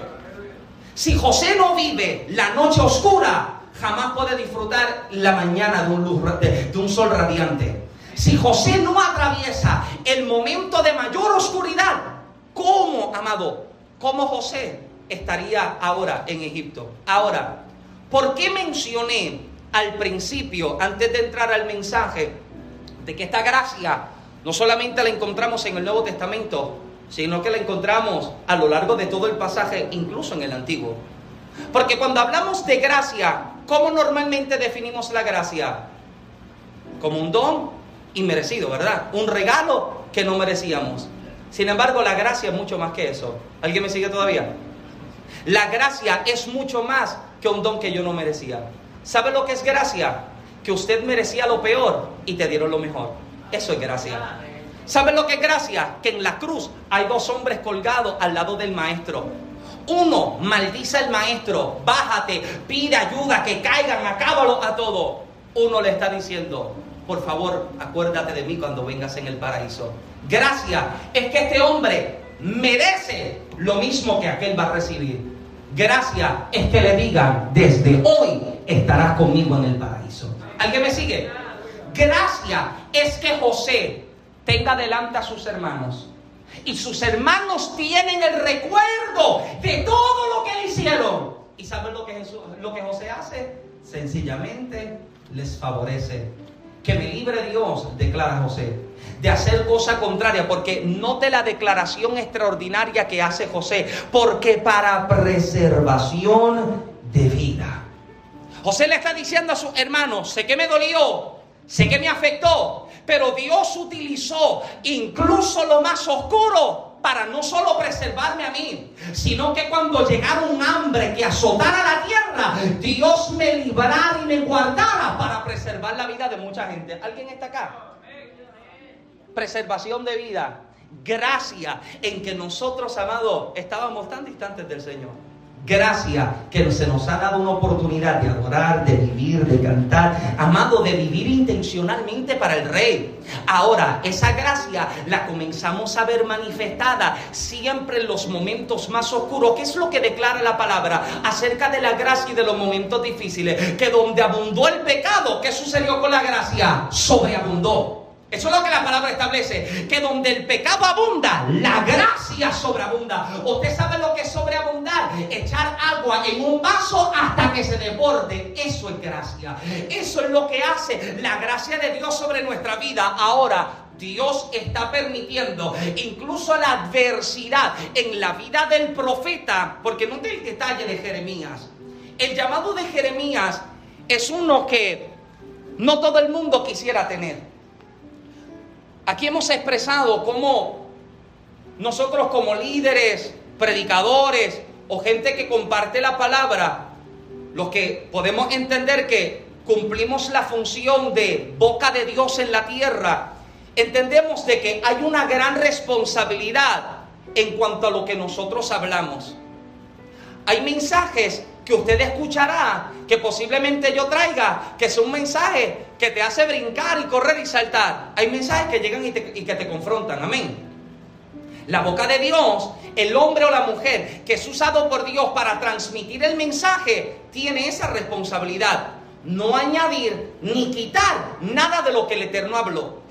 Si José no vive la noche oscura, jamás puede disfrutar la mañana de un, de un sol radiante. Si José no atraviesa el momento de mayor oscuridad, ¿cómo, amado? ¿Cómo José estaría ahora en Egipto? Ahora, ¿por qué mencioné al principio, antes de entrar al mensaje, de que esta gracia no solamente la encontramos en el Nuevo Testamento, sino que la encontramos a lo largo de todo el pasaje, incluso en el Antiguo. Porque cuando hablamos de gracia, ¿cómo normalmente definimos la gracia? Como un don inmerecido, ¿verdad? Un regalo que no merecíamos. Sin embargo, la gracia es mucho más que eso. ¿Alguien me sigue todavía? La gracia es mucho más que un don que yo no merecía. ¿Sabe lo que es gracia? Que usted merecía lo peor y te dieron lo mejor. Eso es gracia. ¿Sabe lo que es gracia? Que en la cruz hay dos hombres colgados al lado del maestro. Uno maldice al maestro, bájate, pide ayuda, que caigan, acábalo a todo. Uno le está diciendo, por favor, acuérdate de mí cuando vengas en el paraíso. Gracia es que este hombre merece lo mismo que aquel va a recibir. Gracia es que le digan, desde hoy estarás conmigo en el paraíso. ¿Alguien me sigue? Gracia es que José tenga delante a sus hermanos. Y sus hermanos tienen el recuerdo de todo lo que le hicieron. ¿Y saben lo que, lo que José hace? Sencillamente les favorece. Que me libre Dios, declara José de hacer cosa contraria, porque note la declaración extraordinaria que hace José, porque para preservación de vida. José le está diciendo a sus hermanos, sé que me dolió, Sé que me afectó, pero Dios utilizó incluso lo más oscuro para no solo preservarme a mí, sino que cuando llegara un hambre que azotara la tierra, Dios me librara y me guardara para preservar la vida de mucha gente. ¿Alguien está acá? Preservación de vida. Gracia en que nosotros, amados, estábamos tan distantes del Señor. Gracia que se nos ha dado una oportunidad de adorar, de vivir, de cantar, amado, de vivir intencionalmente para el Rey. Ahora, esa gracia la comenzamos a ver manifestada siempre en los momentos más oscuros. ¿Qué es lo que declara la palabra acerca de la gracia y de los momentos difíciles? Que donde abundó el pecado, ¿qué sucedió con la gracia? Sobreabundó. Eso es lo que la palabra establece, que donde el pecado abunda, la gracia sobreabunda. Usted sabe lo que es sobreabundar, echar agua en un vaso hasta que se desborde. Eso es gracia. Eso es lo que hace la gracia de Dios sobre nuestra vida. Ahora, Dios está permitiendo incluso la adversidad en la vida del profeta, porque no el detalle de Jeremías. El llamado de Jeremías es uno que no todo el mundo quisiera tener. Aquí hemos expresado cómo nosotros como líderes, predicadores o gente que comparte la palabra, los que podemos entender que cumplimos la función de boca de Dios en la tierra, entendemos de que hay una gran responsabilidad en cuanto a lo que nosotros hablamos. Hay mensajes que usted escuchará, que posiblemente yo traiga, que son mensajes que te hace brincar y correr y saltar. Hay mensajes que llegan y, y que te confrontan. Amén. La boca de Dios, el hombre o la mujer que es usado por Dios para transmitir el mensaje, tiene esa responsabilidad. No añadir ni quitar nada de lo que el Eterno habló.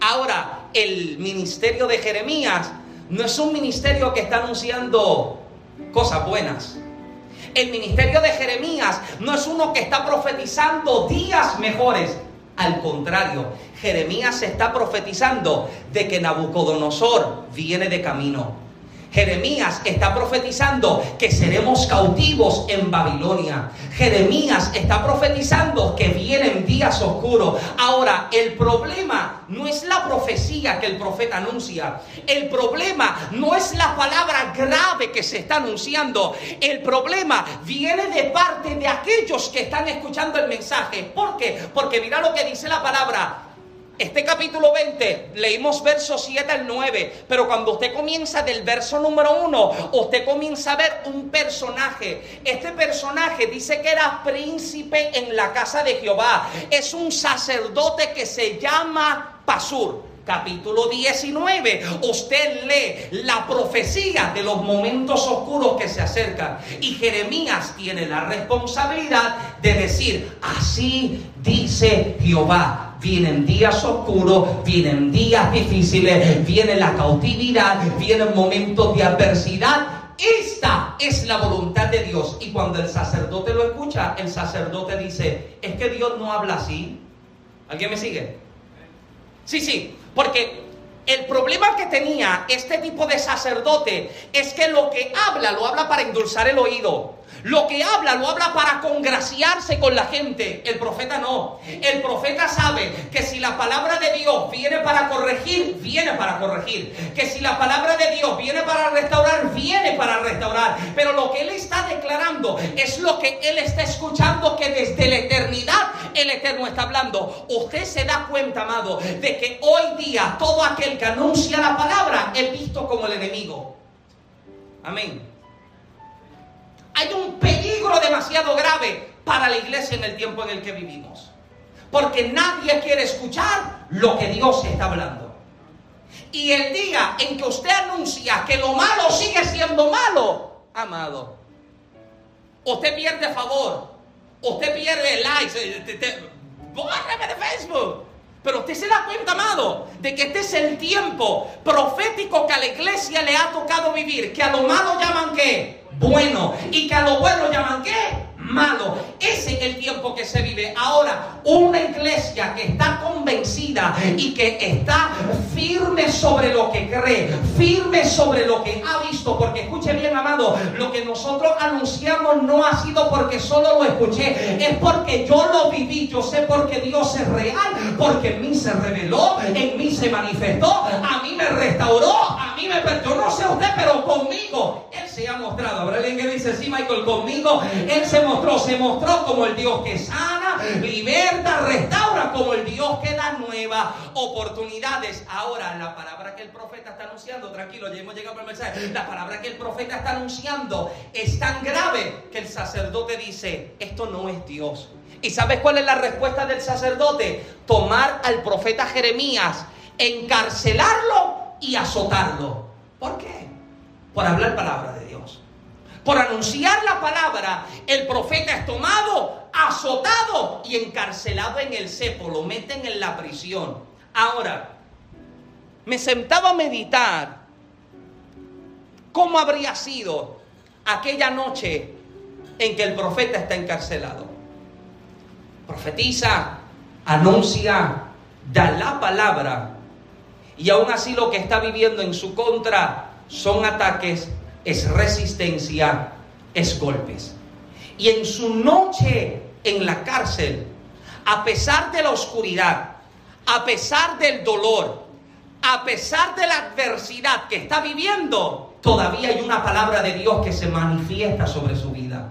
Ahora, el ministerio de Jeremías no es un ministerio que está anunciando cosas buenas. El ministerio de Jeremías no es uno que está profetizando días mejores. Al contrario, Jeremías está profetizando de que Nabucodonosor viene de camino. Jeremías está profetizando que seremos cautivos en Babilonia. Jeremías está profetizando que vienen días oscuros. Ahora, el problema no es la profecía que el profeta anuncia. El problema no es la palabra grave que se está anunciando. El problema viene de parte de aquellos que están escuchando el mensaje. ¿Por qué? Porque mira lo que dice la palabra. Este capítulo 20, leímos versos 7 al 9, pero cuando usted comienza del verso número 1, usted comienza a ver un personaje. Este personaje dice que era príncipe en la casa de Jehová. Es un sacerdote que se llama Pasur capítulo 19, usted lee la profecía de los momentos oscuros que se acercan. Y Jeremías tiene la responsabilidad de decir, así dice Jehová. Vienen días oscuros, vienen días difíciles, viene la cautividad, vienen momentos de adversidad. Esta es la voluntad de Dios. Y cuando el sacerdote lo escucha, el sacerdote dice, es que Dios no habla así. ¿Alguien me sigue? Sí, sí, porque el problema que tenía este tipo de sacerdote es que lo que habla, lo habla para endulzar el oído. Lo que habla, lo habla para congraciarse con la gente. El profeta no. El profeta sabe que si la palabra de Dios viene para corregir, viene para corregir. Que si la palabra de Dios viene para restaurar, viene para restaurar. Pero lo que él está declarando es lo que él está escuchando que desde la eternidad el Eterno está hablando. Usted se da cuenta, amado, de que hoy día todo aquel que anuncia la palabra es visto como el enemigo. Amén hay un peligro demasiado grave para la iglesia en el tiempo en el que vivimos. Porque nadie quiere escuchar lo que Dios está hablando. Y el día en que usted anuncia que lo malo sigue siendo malo, amado, usted pierde favor, usted pierde likes, eh, te, te, de Facebook. Pero usted se da cuenta, amado, de que este es el tiempo profético que a la iglesia le ha tocado vivir, que a lo malo llaman qué? Bueno y que a lo bueno llaman qué? Malo. Ese es el tiempo que se vive. Ahora, una iglesia que está convencida y que está firme sobre lo que cree, firme sobre lo que ha visto, porque escuche bien, amado, lo que nosotros anunciamos no ha sido porque solo lo escuché, es porque yo lo viví, yo sé porque Dios es real, porque en mí se reveló, en mí se manifestó, a mí me restauró, a mí me yo no sé usted, pero conmigo Él se ha mostrado. Habrá alguien que dice, sí, Michael, conmigo Él se mostró se mostró como el Dios que sana, liberta, restaura, como el Dios que da nuevas oportunidades. Ahora, la palabra que el profeta está anunciando, tranquilo, ya hemos llegado al mensaje, la palabra que el profeta está anunciando es tan grave que el sacerdote dice, esto no es Dios. ¿Y sabes cuál es la respuesta del sacerdote? Tomar al profeta Jeremías, encarcelarlo y azotarlo. ¿Por qué? Por hablar palabra de. Por anunciar la palabra, el profeta es tomado, azotado y encarcelado en el cepo, lo meten en la prisión. Ahora, me sentaba a meditar cómo habría sido aquella noche en que el profeta está encarcelado. Profetiza, anuncia, da la palabra y aún así lo que está viviendo en su contra son ataques es resistencia, es golpes. Y en su noche en la cárcel, a pesar de la oscuridad, a pesar del dolor, a pesar de la adversidad que está viviendo, todavía hay una palabra de Dios que se manifiesta sobre su vida.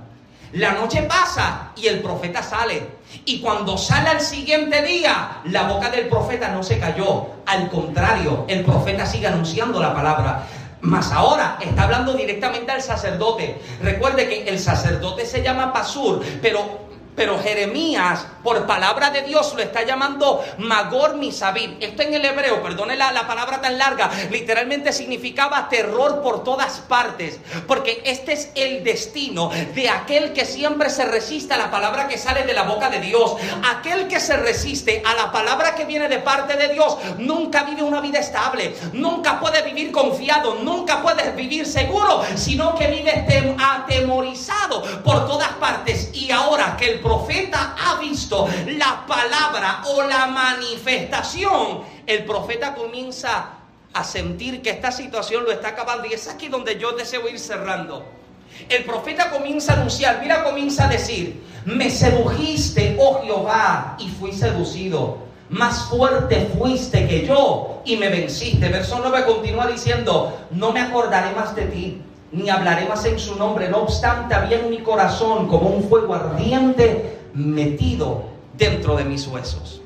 La noche pasa y el profeta sale. Y cuando sale al siguiente día, la boca del profeta no se cayó. Al contrario, el profeta sigue anunciando la palabra. Mas ahora está hablando directamente al sacerdote. Recuerde que el sacerdote se llama Pasur, pero pero Jeremías, por palabra de Dios, lo está llamando Magor Misabib. Esto en el hebreo, perdone la, la, palabra tan larga, literalmente significaba terror por todas partes. Porque este es el destino de aquel que siempre se resiste a la palabra que sale de la boca de Dios. Aquel que se resiste a la palabra que viene de parte de Dios nunca vive una vida estable, nunca puede vivir confiado, nunca puede vivir seguro, sino que vive atemorizado por todas partes. Y ahora que el profeta ha visto la palabra o la manifestación, el profeta comienza a sentir que esta situación lo está acabando. Y es aquí donde yo deseo ir cerrando. El profeta comienza a anunciar, mira, comienza a decir, me sedujiste, oh Jehová, y fui seducido. Más fuerte fuiste que yo y me venciste. Verso 9 continúa diciendo, no me acordaré más de ti ni hablaré más en su nombre. No obstante, había en mi corazón como un fuego ardiente metido dentro de mis huesos.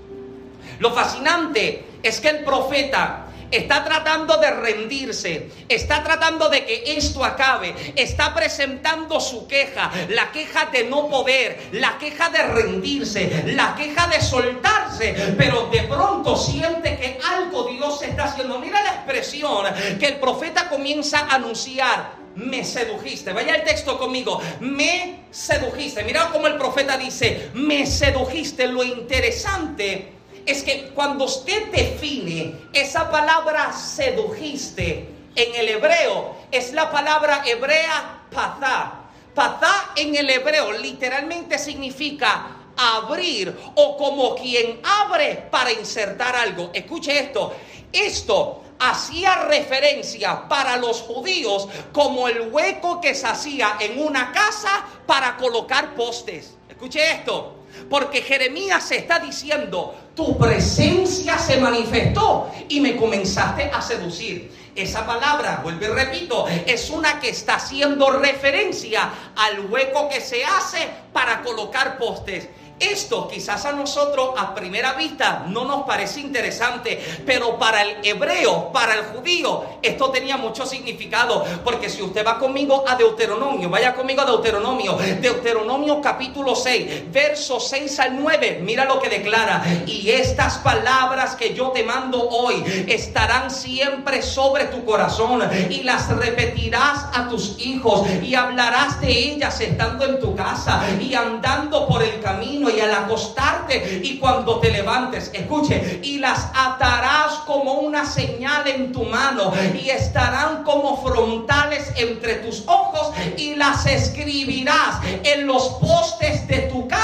Lo fascinante es que el profeta está tratando de rendirse, está tratando de que esto acabe, está presentando su queja, la queja de no poder, la queja de rendirse, la queja de soltarse, pero de pronto siente que algo Dios está haciendo. Mira la expresión que el profeta comienza a anunciar me sedujiste. Vaya el texto conmigo. Me sedujiste. Mira cómo el profeta dice, me sedujiste. Lo interesante es que cuando usted define esa palabra sedujiste en el hebreo, es la palabra hebrea patá. Patá en el hebreo literalmente significa abrir o como quien abre para insertar algo. Escuche esto. Esto hacía referencia para los judíos como el hueco que se hacía en una casa para colocar postes. Escuche esto, porque Jeremías está diciendo, tu presencia se manifestó y me comenzaste a seducir. Esa palabra, vuelvo y repito, es una que está haciendo referencia al hueco que se hace para colocar postes. Esto quizás a nosotros a primera vista no nos parece interesante, pero para el hebreo, para el judío, esto tenía mucho significado. Porque si usted va conmigo a Deuteronomio, vaya conmigo a Deuteronomio, Deuteronomio capítulo 6, versos 6 al 9, mira lo que declara. Y estas palabras que yo te mando hoy estarán siempre sobre tu corazón y las repetirás a tus hijos y hablarás de ellas estando en tu casa y andando por el camino y al acostarte y cuando te levantes. Escuche, y las atarás como una señal en tu mano y estarán como frontales entre tus ojos y las escribirás en los postes de tu casa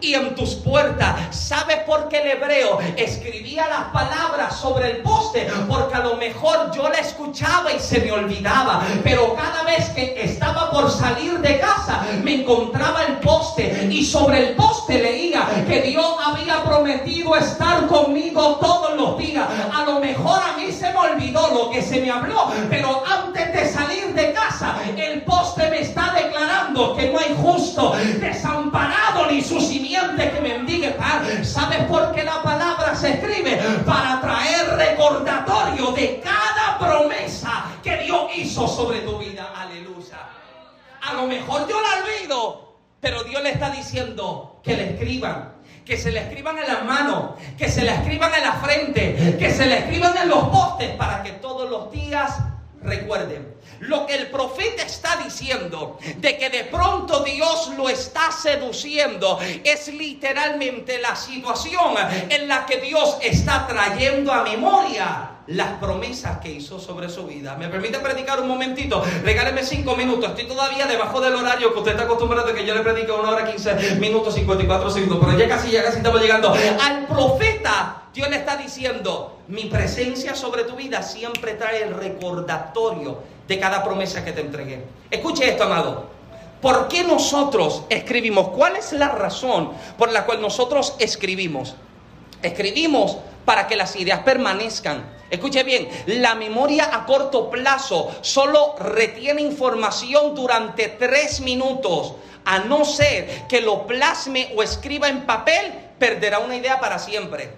y en tus puertas. ¿Sabes por qué el hebreo escribía las palabras sobre el poste? Porque a lo mejor yo la escuchaba y se me olvidaba. Pero cada vez que estaba por salir de casa, me encontraba el poste y sobre el poste leía que Dios había prometido estar conmigo todos los días. A lo mejor a mí se me olvidó lo que se me habló, pero antes de salir de casa, el poste me está declarando que no hay justo desamparado ni su simiente que mendigue pan. ¿Sabes por qué la palabra se escribe? Para traer recordatorio de cada promesa que Dios hizo sobre tu vida. Aleluya. A lo mejor yo la olvido, pero Dios le está diciendo que le escriban que se le escriban en las manos, que se le escriban en la frente, que se le escriban en los postes para que todos los días recuerden. Lo que el profeta está diciendo de que de pronto Dios lo está seduciendo es literalmente la situación en la que Dios está trayendo a memoria las promesas que hizo sobre su vida. ¿Me permite predicar un momentito? Regáleme cinco minutos. Estoy todavía debajo del horario que usted está acostumbrado a que yo le predique una hora 15 minutos 54 segundos. Pero ya casi, ya casi estamos llegando. Al profeta Dios le está diciendo, mi presencia sobre tu vida siempre trae el recordatorio de cada promesa que te entregué. Escuche esto, amado. ¿Por qué nosotros escribimos? ¿Cuál es la razón por la cual nosotros escribimos? Escribimos para que las ideas permanezcan. Escuche bien, la memoria a corto plazo solo retiene información durante tres minutos. A no ser que lo plasme o escriba en papel, perderá una idea para siempre.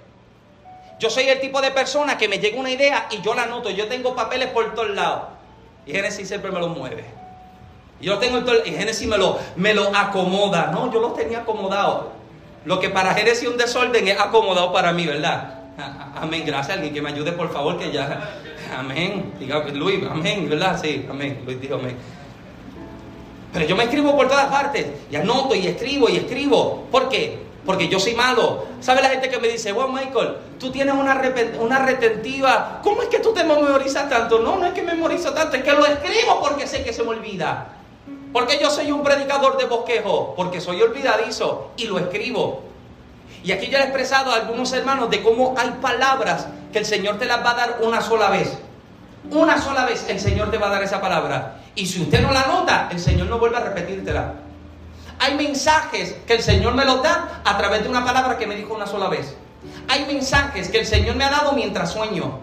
Yo soy el tipo de persona que me llega una idea y yo la anoto. Yo tengo papeles por todos lados. Y Génesis siempre me los mueve. Yo tengo el y Génesis me lo, me lo acomoda. No, yo los tenía acomodados. Lo que para Génesis un desorden es acomodado para mí, ¿verdad? *laughs* Amén. Gracias. Alguien que me ayude, por favor, que ya. Amén. Diga, Luis, amén, ¿verdad? Sí, amén. Luis dijo amén. Pero yo me escribo por todas partes. Y anoto y escribo y escribo. ¿Por qué? Porque yo soy malo. ¿Sabe la gente que me dice, wow, Michael, tú tienes una, una retentiva? ¿Cómo es que tú te memorizas tanto? No, no es que memorizo tanto, es que lo escribo porque sé que se me olvida. Porque yo soy un predicador de bosquejo, porque soy olvidadizo y lo escribo. Y aquí yo he expresado a algunos hermanos de cómo hay palabras que el Señor te las va a dar una sola vez. Una sola vez el Señor te va a dar esa palabra. Y si usted no la nota, el Señor no vuelve a repetírtela. Hay mensajes que el Señor me los da a través de una palabra que me dijo una sola vez. Hay mensajes que el Señor me ha dado mientras sueño.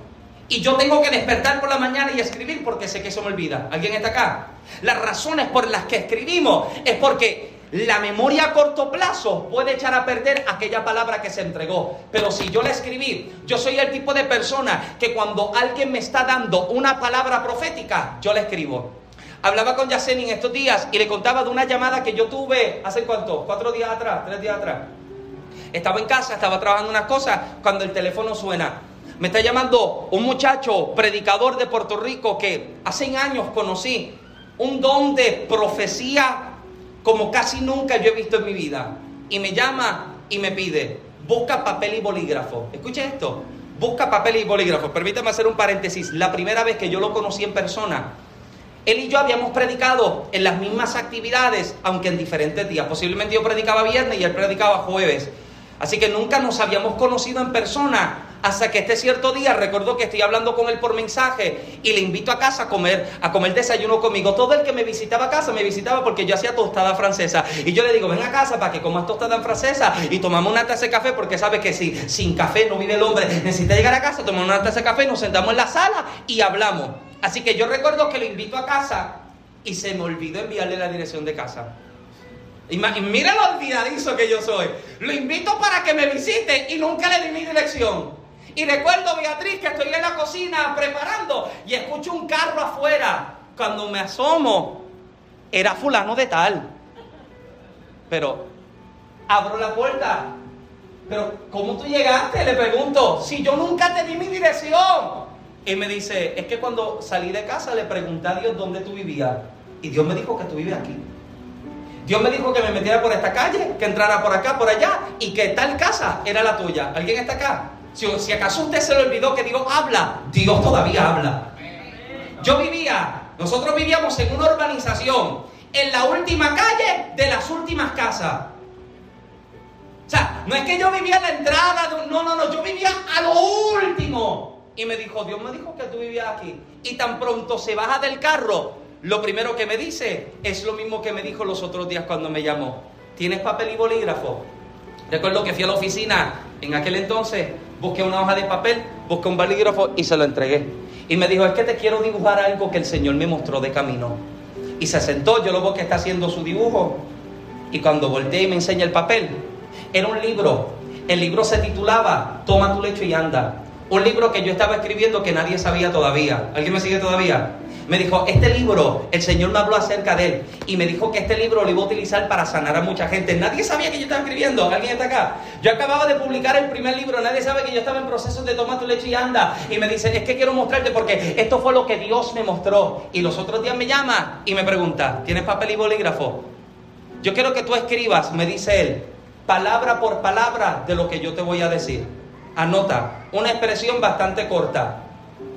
Y yo tengo que despertar por la mañana y escribir porque sé que eso me olvida. ¿Alguien está acá? Las razones por las que escribimos es porque la memoria a corto plazo puede echar a perder aquella palabra que se entregó. Pero si yo la escribí, yo soy el tipo de persona que cuando alguien me está dando una palabra profética, yo la escribo. Hablaba con Yaceni en estos días y le contaba de una llamada que yo tuve hace cuánto, cuatro días atrás, tres días atrás. Estaba en casa, estaba trabajando unas cosas cuando el teléfono suena. Me está llamando un muchacho predicador de Puerto Rico que hace años conocí. Un don de profecía como casi nunca yo he visto en mi vida. Y me llama y me pide, busca papel y bolígrafo. Escuche esto, busca papel y bolígrafo. Permítame hacer un paréntesis. La primera vez que yo lo conocí en persona, él y yo habíamos predicado en las mismas actividades, aunque en diferentes días. Posiblemente yo predicaba viernes y él predicaba jueves. Así que nunca nos habíamos conocido en persona hasta que este cierto día recuerdo que estoy hablando con él por mensaje y le invito a casa a comer, a comer desayuno conmigo. Todo el que me visitaba a casa me visitaba porque yo hacía tostada francesa. Y yo le digo, ven a casa para que comas tostada francesa y tomamos una taza de café porque sabe que si sin café no vive el hombre. Necesita llegar a casa, tomamos una taza de café, nos sentamos en la sala y hablamos. Así que yo recuerdo que lo invito a casa y se me olvidó enviarle la dirección de casa. Y mira lo olvidadizo que yo soy. Lo invito para que me visite y nunca le di mi dirección. Y recuerdo, Beatriz, que estoy en la cocina preparando y escucho un carro afuera. Cuando me asomo, era fulano de tal. Pero abro la puerta. Pero, ¿cómo tú llegaste? Le pregunto. Si yo nunca te di mi dirección. Y me dice, es que cuando salí de casa le pregunté a Dios dónde tú vivías. Y Dios me dijo que tú vives aquí. Dios me dijo que me metiera por esta calle, que entrara por acá, por allá, y que tal casa era la tuya. ¿Alguien está acá? Si, acaso usted se le olvidó que Dios habla, Dios todavía habla. Yo vivía, nosotros vivíamos en una urbanización, en la última calle de las últimas casas. O sea, no es que yo vivía en la entrada, no, no, no, yo vivía a lo último. Y me dijo, Dios me dijo que tú vivías aquí. Y tan pronto se baja del carro, lo primero que me dice es lo mismo que me dijo los otros días cuando me llamó. ¿Tienes papel y bolígrafo? Recuerdo que fui a la oficina en aquel entonces, busqué una hoja de papel, busqué un bolígrafo y se lo entregué. Y me dijo, es que te quiero dibujar algo que el Señor me mostró de camino. Y se sentó, yo lo veo que está haciendo su dibujo. Y cuando volteé y me enseña el papel, era un libro. El libro se titulaba Toma tu lecho y anda. Un libro que yo estaba escribiendo que nadie sabía todavía. ¿Alguien me sigue todavía? Me dijo, este libro, el Señor me habló acerca de él y me dijo que este libro lo iba a utilizar para sanar a mucha gente. Nadie sabía que yo estaba escribiendo. ¿Alguien está acá? Yo acababa de publicar el primer libro. Nadie sabe que yo estaba en proceso de tomar tu leche y anda. Y me dice, es que quiero mostrarte porque esto fue lo que Dios me mostró. Y los otros días me llama y me pregunta, ¿tienes papel y bolígrafo? Yo quiero que tú escribas, me dice él, palabra por palabra de lo que yo te voy a decir. Anota, una expresión bastante corta.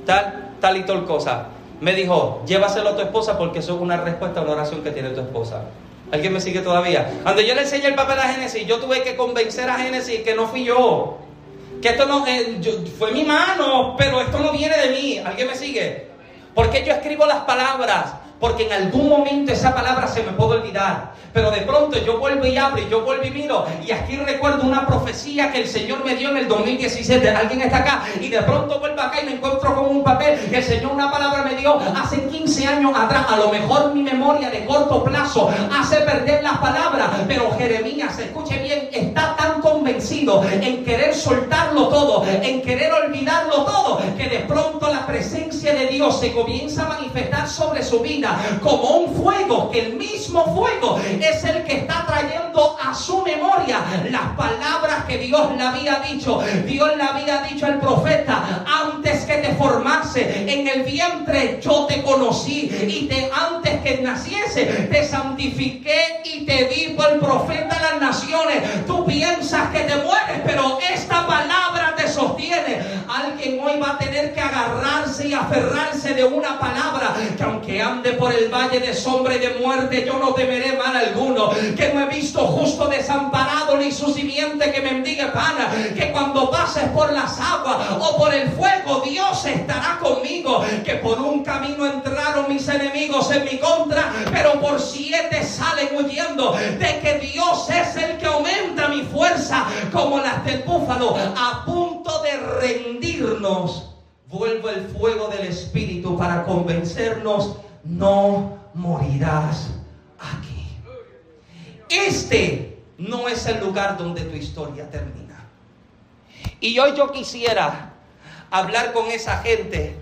Tal, tal y tal cosa me dijo, llévaselo a tu esposa porque eso es una respuesta a una oración que tiene tu esposa. ¿Alguien me sigue todavía? Cuando yo le enseñé el papel a Génesis, yo tuve que convencer a Génesis que no fui yo. Que esto no eh, fue mi mano, pero esto no viene de mí. ¿Alguien me sigue? Porque yo escribo las palabras porque en algún momento esa palabra se me puede olvidar. Pero de pronto yo vuelvo y abro y yo vuelvo y miro. Y aquí recuerdo una profecía que el Señor me dio en el 2017. Alguien está acá y de pronto vuelvo acá y me encuentro con un papel que el Señor una palabra me dio hace 15 años atrás. A lo mejor mi memoria de corto plazo hace perder las palabras. Pero Jeremías, escuche bien, está tan convencido en querer soltarlo todo, en querer olvidarlo todo, que de pronto la presencia de Se comienza a manifestar sobre su vida como un fuego, que el mismo fuego es el que está trayendo a su memoria las palabras que Dios le había dicho. Dios le había dicho al profeta, antes que te formase en el vientre yo te conocí y te, antes que naciese te santifiqué y te di por profeta a las naciones. Tú piensas que te mueres, pero esta palabra te sostiene. Alguien hoy va a tener que agarrarse y aferrarse de una palabra que aunque ande por el valle de sombra y de muerte, yo no temeré mal alguno. Que no he visto justo desamparado ni su simiente que mendigue pana. Que cuando pases por las aguas o por el fuego, Dios estará conmigo. Que por un camino entraron mis enemigos en mi contra, pero por siete salen huyendo. De que Dios es el que aumenta mi fuerza como las del búfalo. A punto de rendirnos vuelvo el fuego del Espíritu para convencernos no morirás aquí. Este no es el lugar donde tu historia termina. Y hoy yo quisiera hablar con esa gente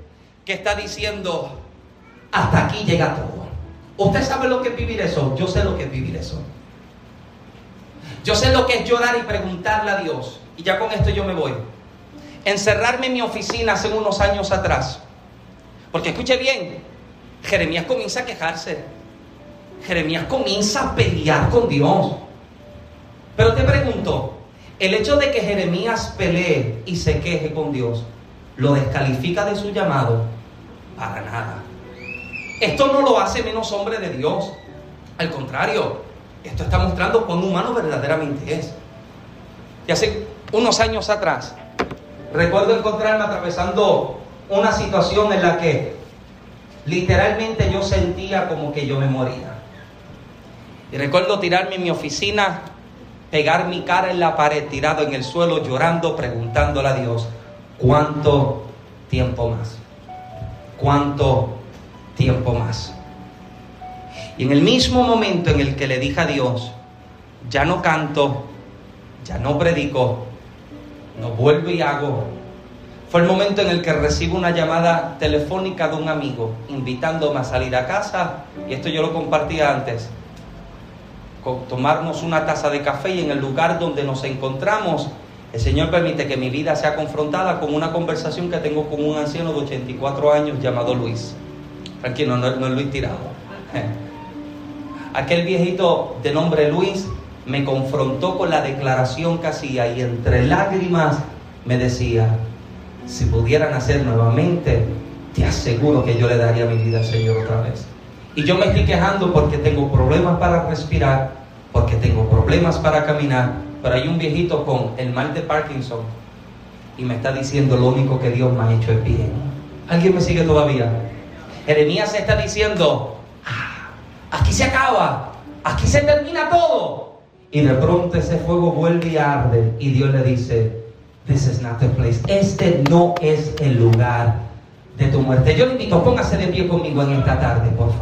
que está diciendo, hasta aquí llega todo. ¿Usted sabe lo que es vivir eso? Yo sé lo que es vivir eso. Yo sé lo que es llorar y preguntarle a Dios. Y ya con esto yo me voy. Encerrarme en mi oficina hace unos años atrás. Porque escuche bien, Jeremías comienza a quejarse. Jeremías comienza a pelear con Dios. Pero te pregunto, el hecho de que Jeremías pelee y se queje con Dios, ¿lo descalifica de su llamado? Para nada. Esto no lo hace menos hombre de Dios. Al contrario, esto está mostrando cuán humano verdaderamente es. Y hace unos años atrás, recuerdo encontrarme atravesando una situación en la que Literalmente yo sentía como que yo me moría. Y recuerdo tirarme en mi oficina, pegar mi cara en la pared, tirado en el suelo, llorando, preguntándole a Dios, ¿cuánto tiempo más? ¿Cuánto tiempo más? Y en el mismo momento en el que le dije a Dios, ya no canto, ya no predico, no vuelvo y hago fue el momento en el que recibo una llamada telefónica de un amigo invitándome a salir a casa, y esto yo lo compartía antes, tomarnos una taza de café y en el lugar donde nos encontramos, el Señor permite que mi vida sea confrontada con una conversación que tengo con un anciano de 84 años llamado Luis. Tranquilo, no es Luis Tirado. *laughs* Aquel viejito de nombre Luis me confrontó con la declaración que hacía y entre lágrimas me decía, si pudieran hacer nuevamente, te aseguro que yo le daría mi vida al Señor otra vez. Y yo me estoy quejando porque tengo problemas para respirar, porque tengo problemas para caminar, pero hay un viejito con el mal de Parkinson y me está diciendo lo único que Dios me ha hecho es bien. ¿Alguien me sigue todavía? Jeremías está diciendo, ah, aquí se acaba, aquí se termina todo. Y de pronto ese fuego vuelve y arde y Dios le dice, this is not the place. Este no es el lugar de tu muerte. Yo le invito, póngase de pie conmigo en esta tarde, por favor.